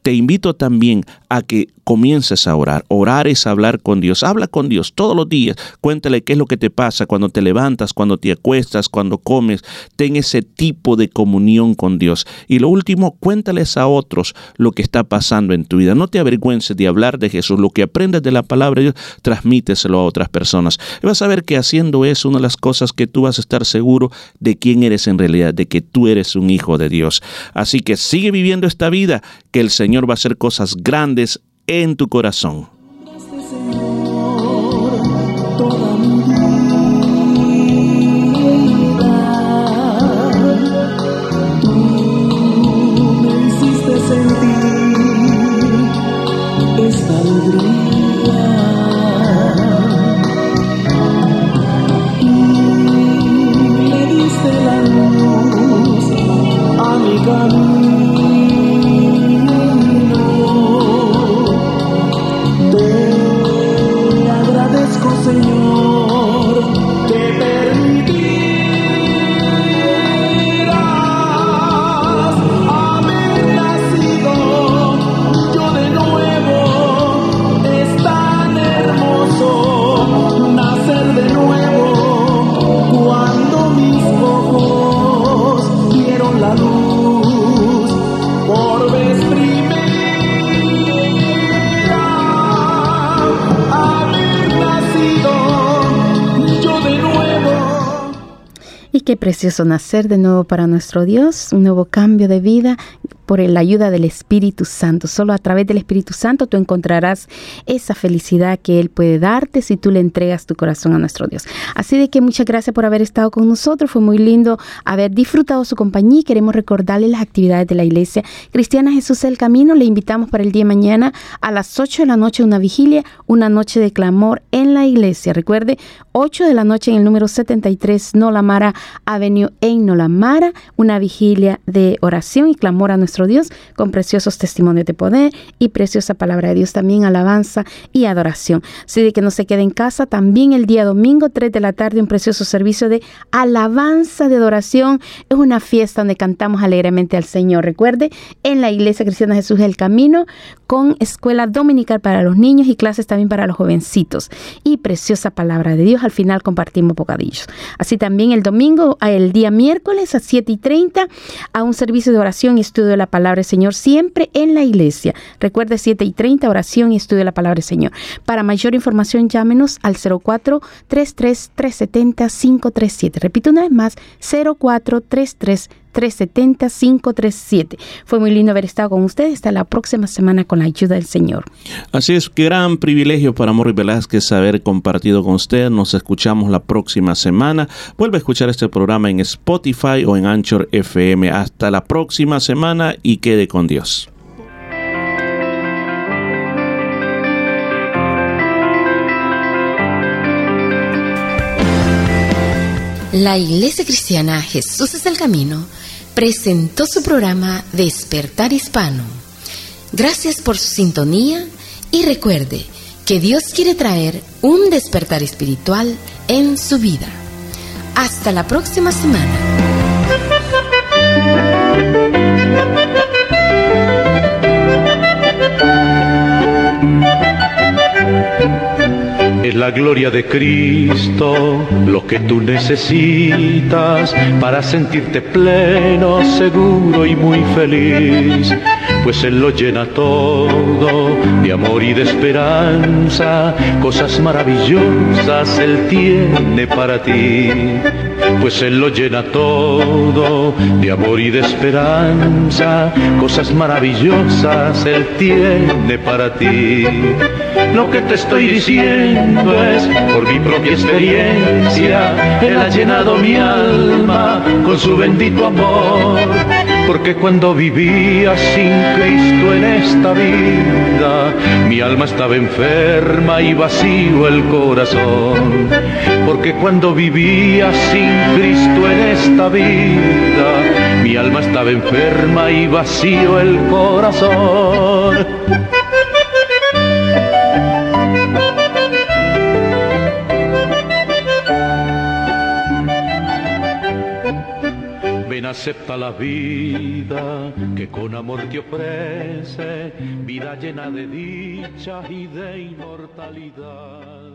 Te invito también a que comiences a orar. Orar es hablar con Dios. Habla con Dios todos los días. Cuéntale qué es lo que te pasa cuando te levantas, cuando te acuestas, cuando comes. Ten ese tipo de comunión con Dios. Y lo último, cuéntales a otros lo que está pasando en tu vida. No te avergüences de hablar de Jesús. Lo que aprendes de la palabra de Dios, transmíteselo a otras personas. Y vas a ver que haciendo eso, una de las cosas que tú vas a estar seguro de quién eres en realidad, de que tú eres un hijo de Dios. Así que sigue viviendo esta vida, que el Señor va a hacer cosas grandes en tu corazón. Qué precioso nacer de nuevo para nuestro Dios, un nuevo cambio de vida por la ayuda del Espíritu Santo. Solo a través del Espíritu Santo tú encontrarás esa felicidad que Él puede darte si tú le entregas tu corazón a nuestro Dios. Así de que muchas gracias por haber estado con nosotros. Fue muy lindo haber disfrutado su compañía y queremos recordarle las actividades de la Iglesia Cristiana Jesús el Camino. Le invitamos para el día de mañana a las 8 de la noche una vigilia, una noche de clamor en la iglesia. Recuerde, 8 de la noche en el número 73 Nolamara Avenue en Nolamara, una vigilia de oración y clamor a nuestro Dios con preciosos testimonios de poder y preciosa palabra de Dios también, alabanza y adoración. Así de que no se quede en casa, también el día domingo 3 de la tarde un precioso servicio de alabanza de adoración. Es una fiesta donde cantamos alegremente al Señor. Recuerde, en la Iglesia Cristiana Jesús el Camino con escuela dominical para los niños y clases también para los jovencitos. Y preciosa palabra de Dios. Al final compartimos bocadillos. Así también el domingo, el día miércoles a 7 y 30, a un servicio de oración y estudio de la palabra del Señor, siempre en la iglesia. Recuerde 7 y 30, oración y estudio de la palabra del Señor. Para mayor información, llámenos al 04 33 370 537. Repito una vez más, 04 33 370-537. Fue muy lindo haber estado con ustedes. Hasta la próxima semana con la ayuda del Señor. Así es, gran privilegio para Morri Velázquez haber compartido con usted. Nos escuchamos la próxima semana. Vuelve a escuchar este programa en Spotify o en Anchor FM. Hasta la próxima semana y quede con Dios. La Iglesia Cristiana Jesús es el Camino presentó su programa Despertar Hispano. Gracias por su sintonía y recuerde que Dios quiere traer un despertar espiritual en su vida. Hasta la próxima semana. Es la gloria de Cristo lo que tú necesitas para sentirte pleno, seguro y muy feliz. Pues Él lo llena todo de amor y de esperanza, cosas maravillosas Él tiene para ti. Pues Él lo llena todo de amor y de esperanza, cosas maravillosas Él tiene para ti. Lo que te estoy diciendo es por mi propia experiencia, Él ha llenado mi alma con su bendito amor. Porque cuando vivía sin Cristo en esta vida, mi alma estaba enferma y vacío el corazón. Porque cuando vivía sin Cristo en esta vida, mi alma estaba enferma y vacío el corazón. Acepta la vida que con amor te ofrece, vida llena de dicha y de inmortalidad.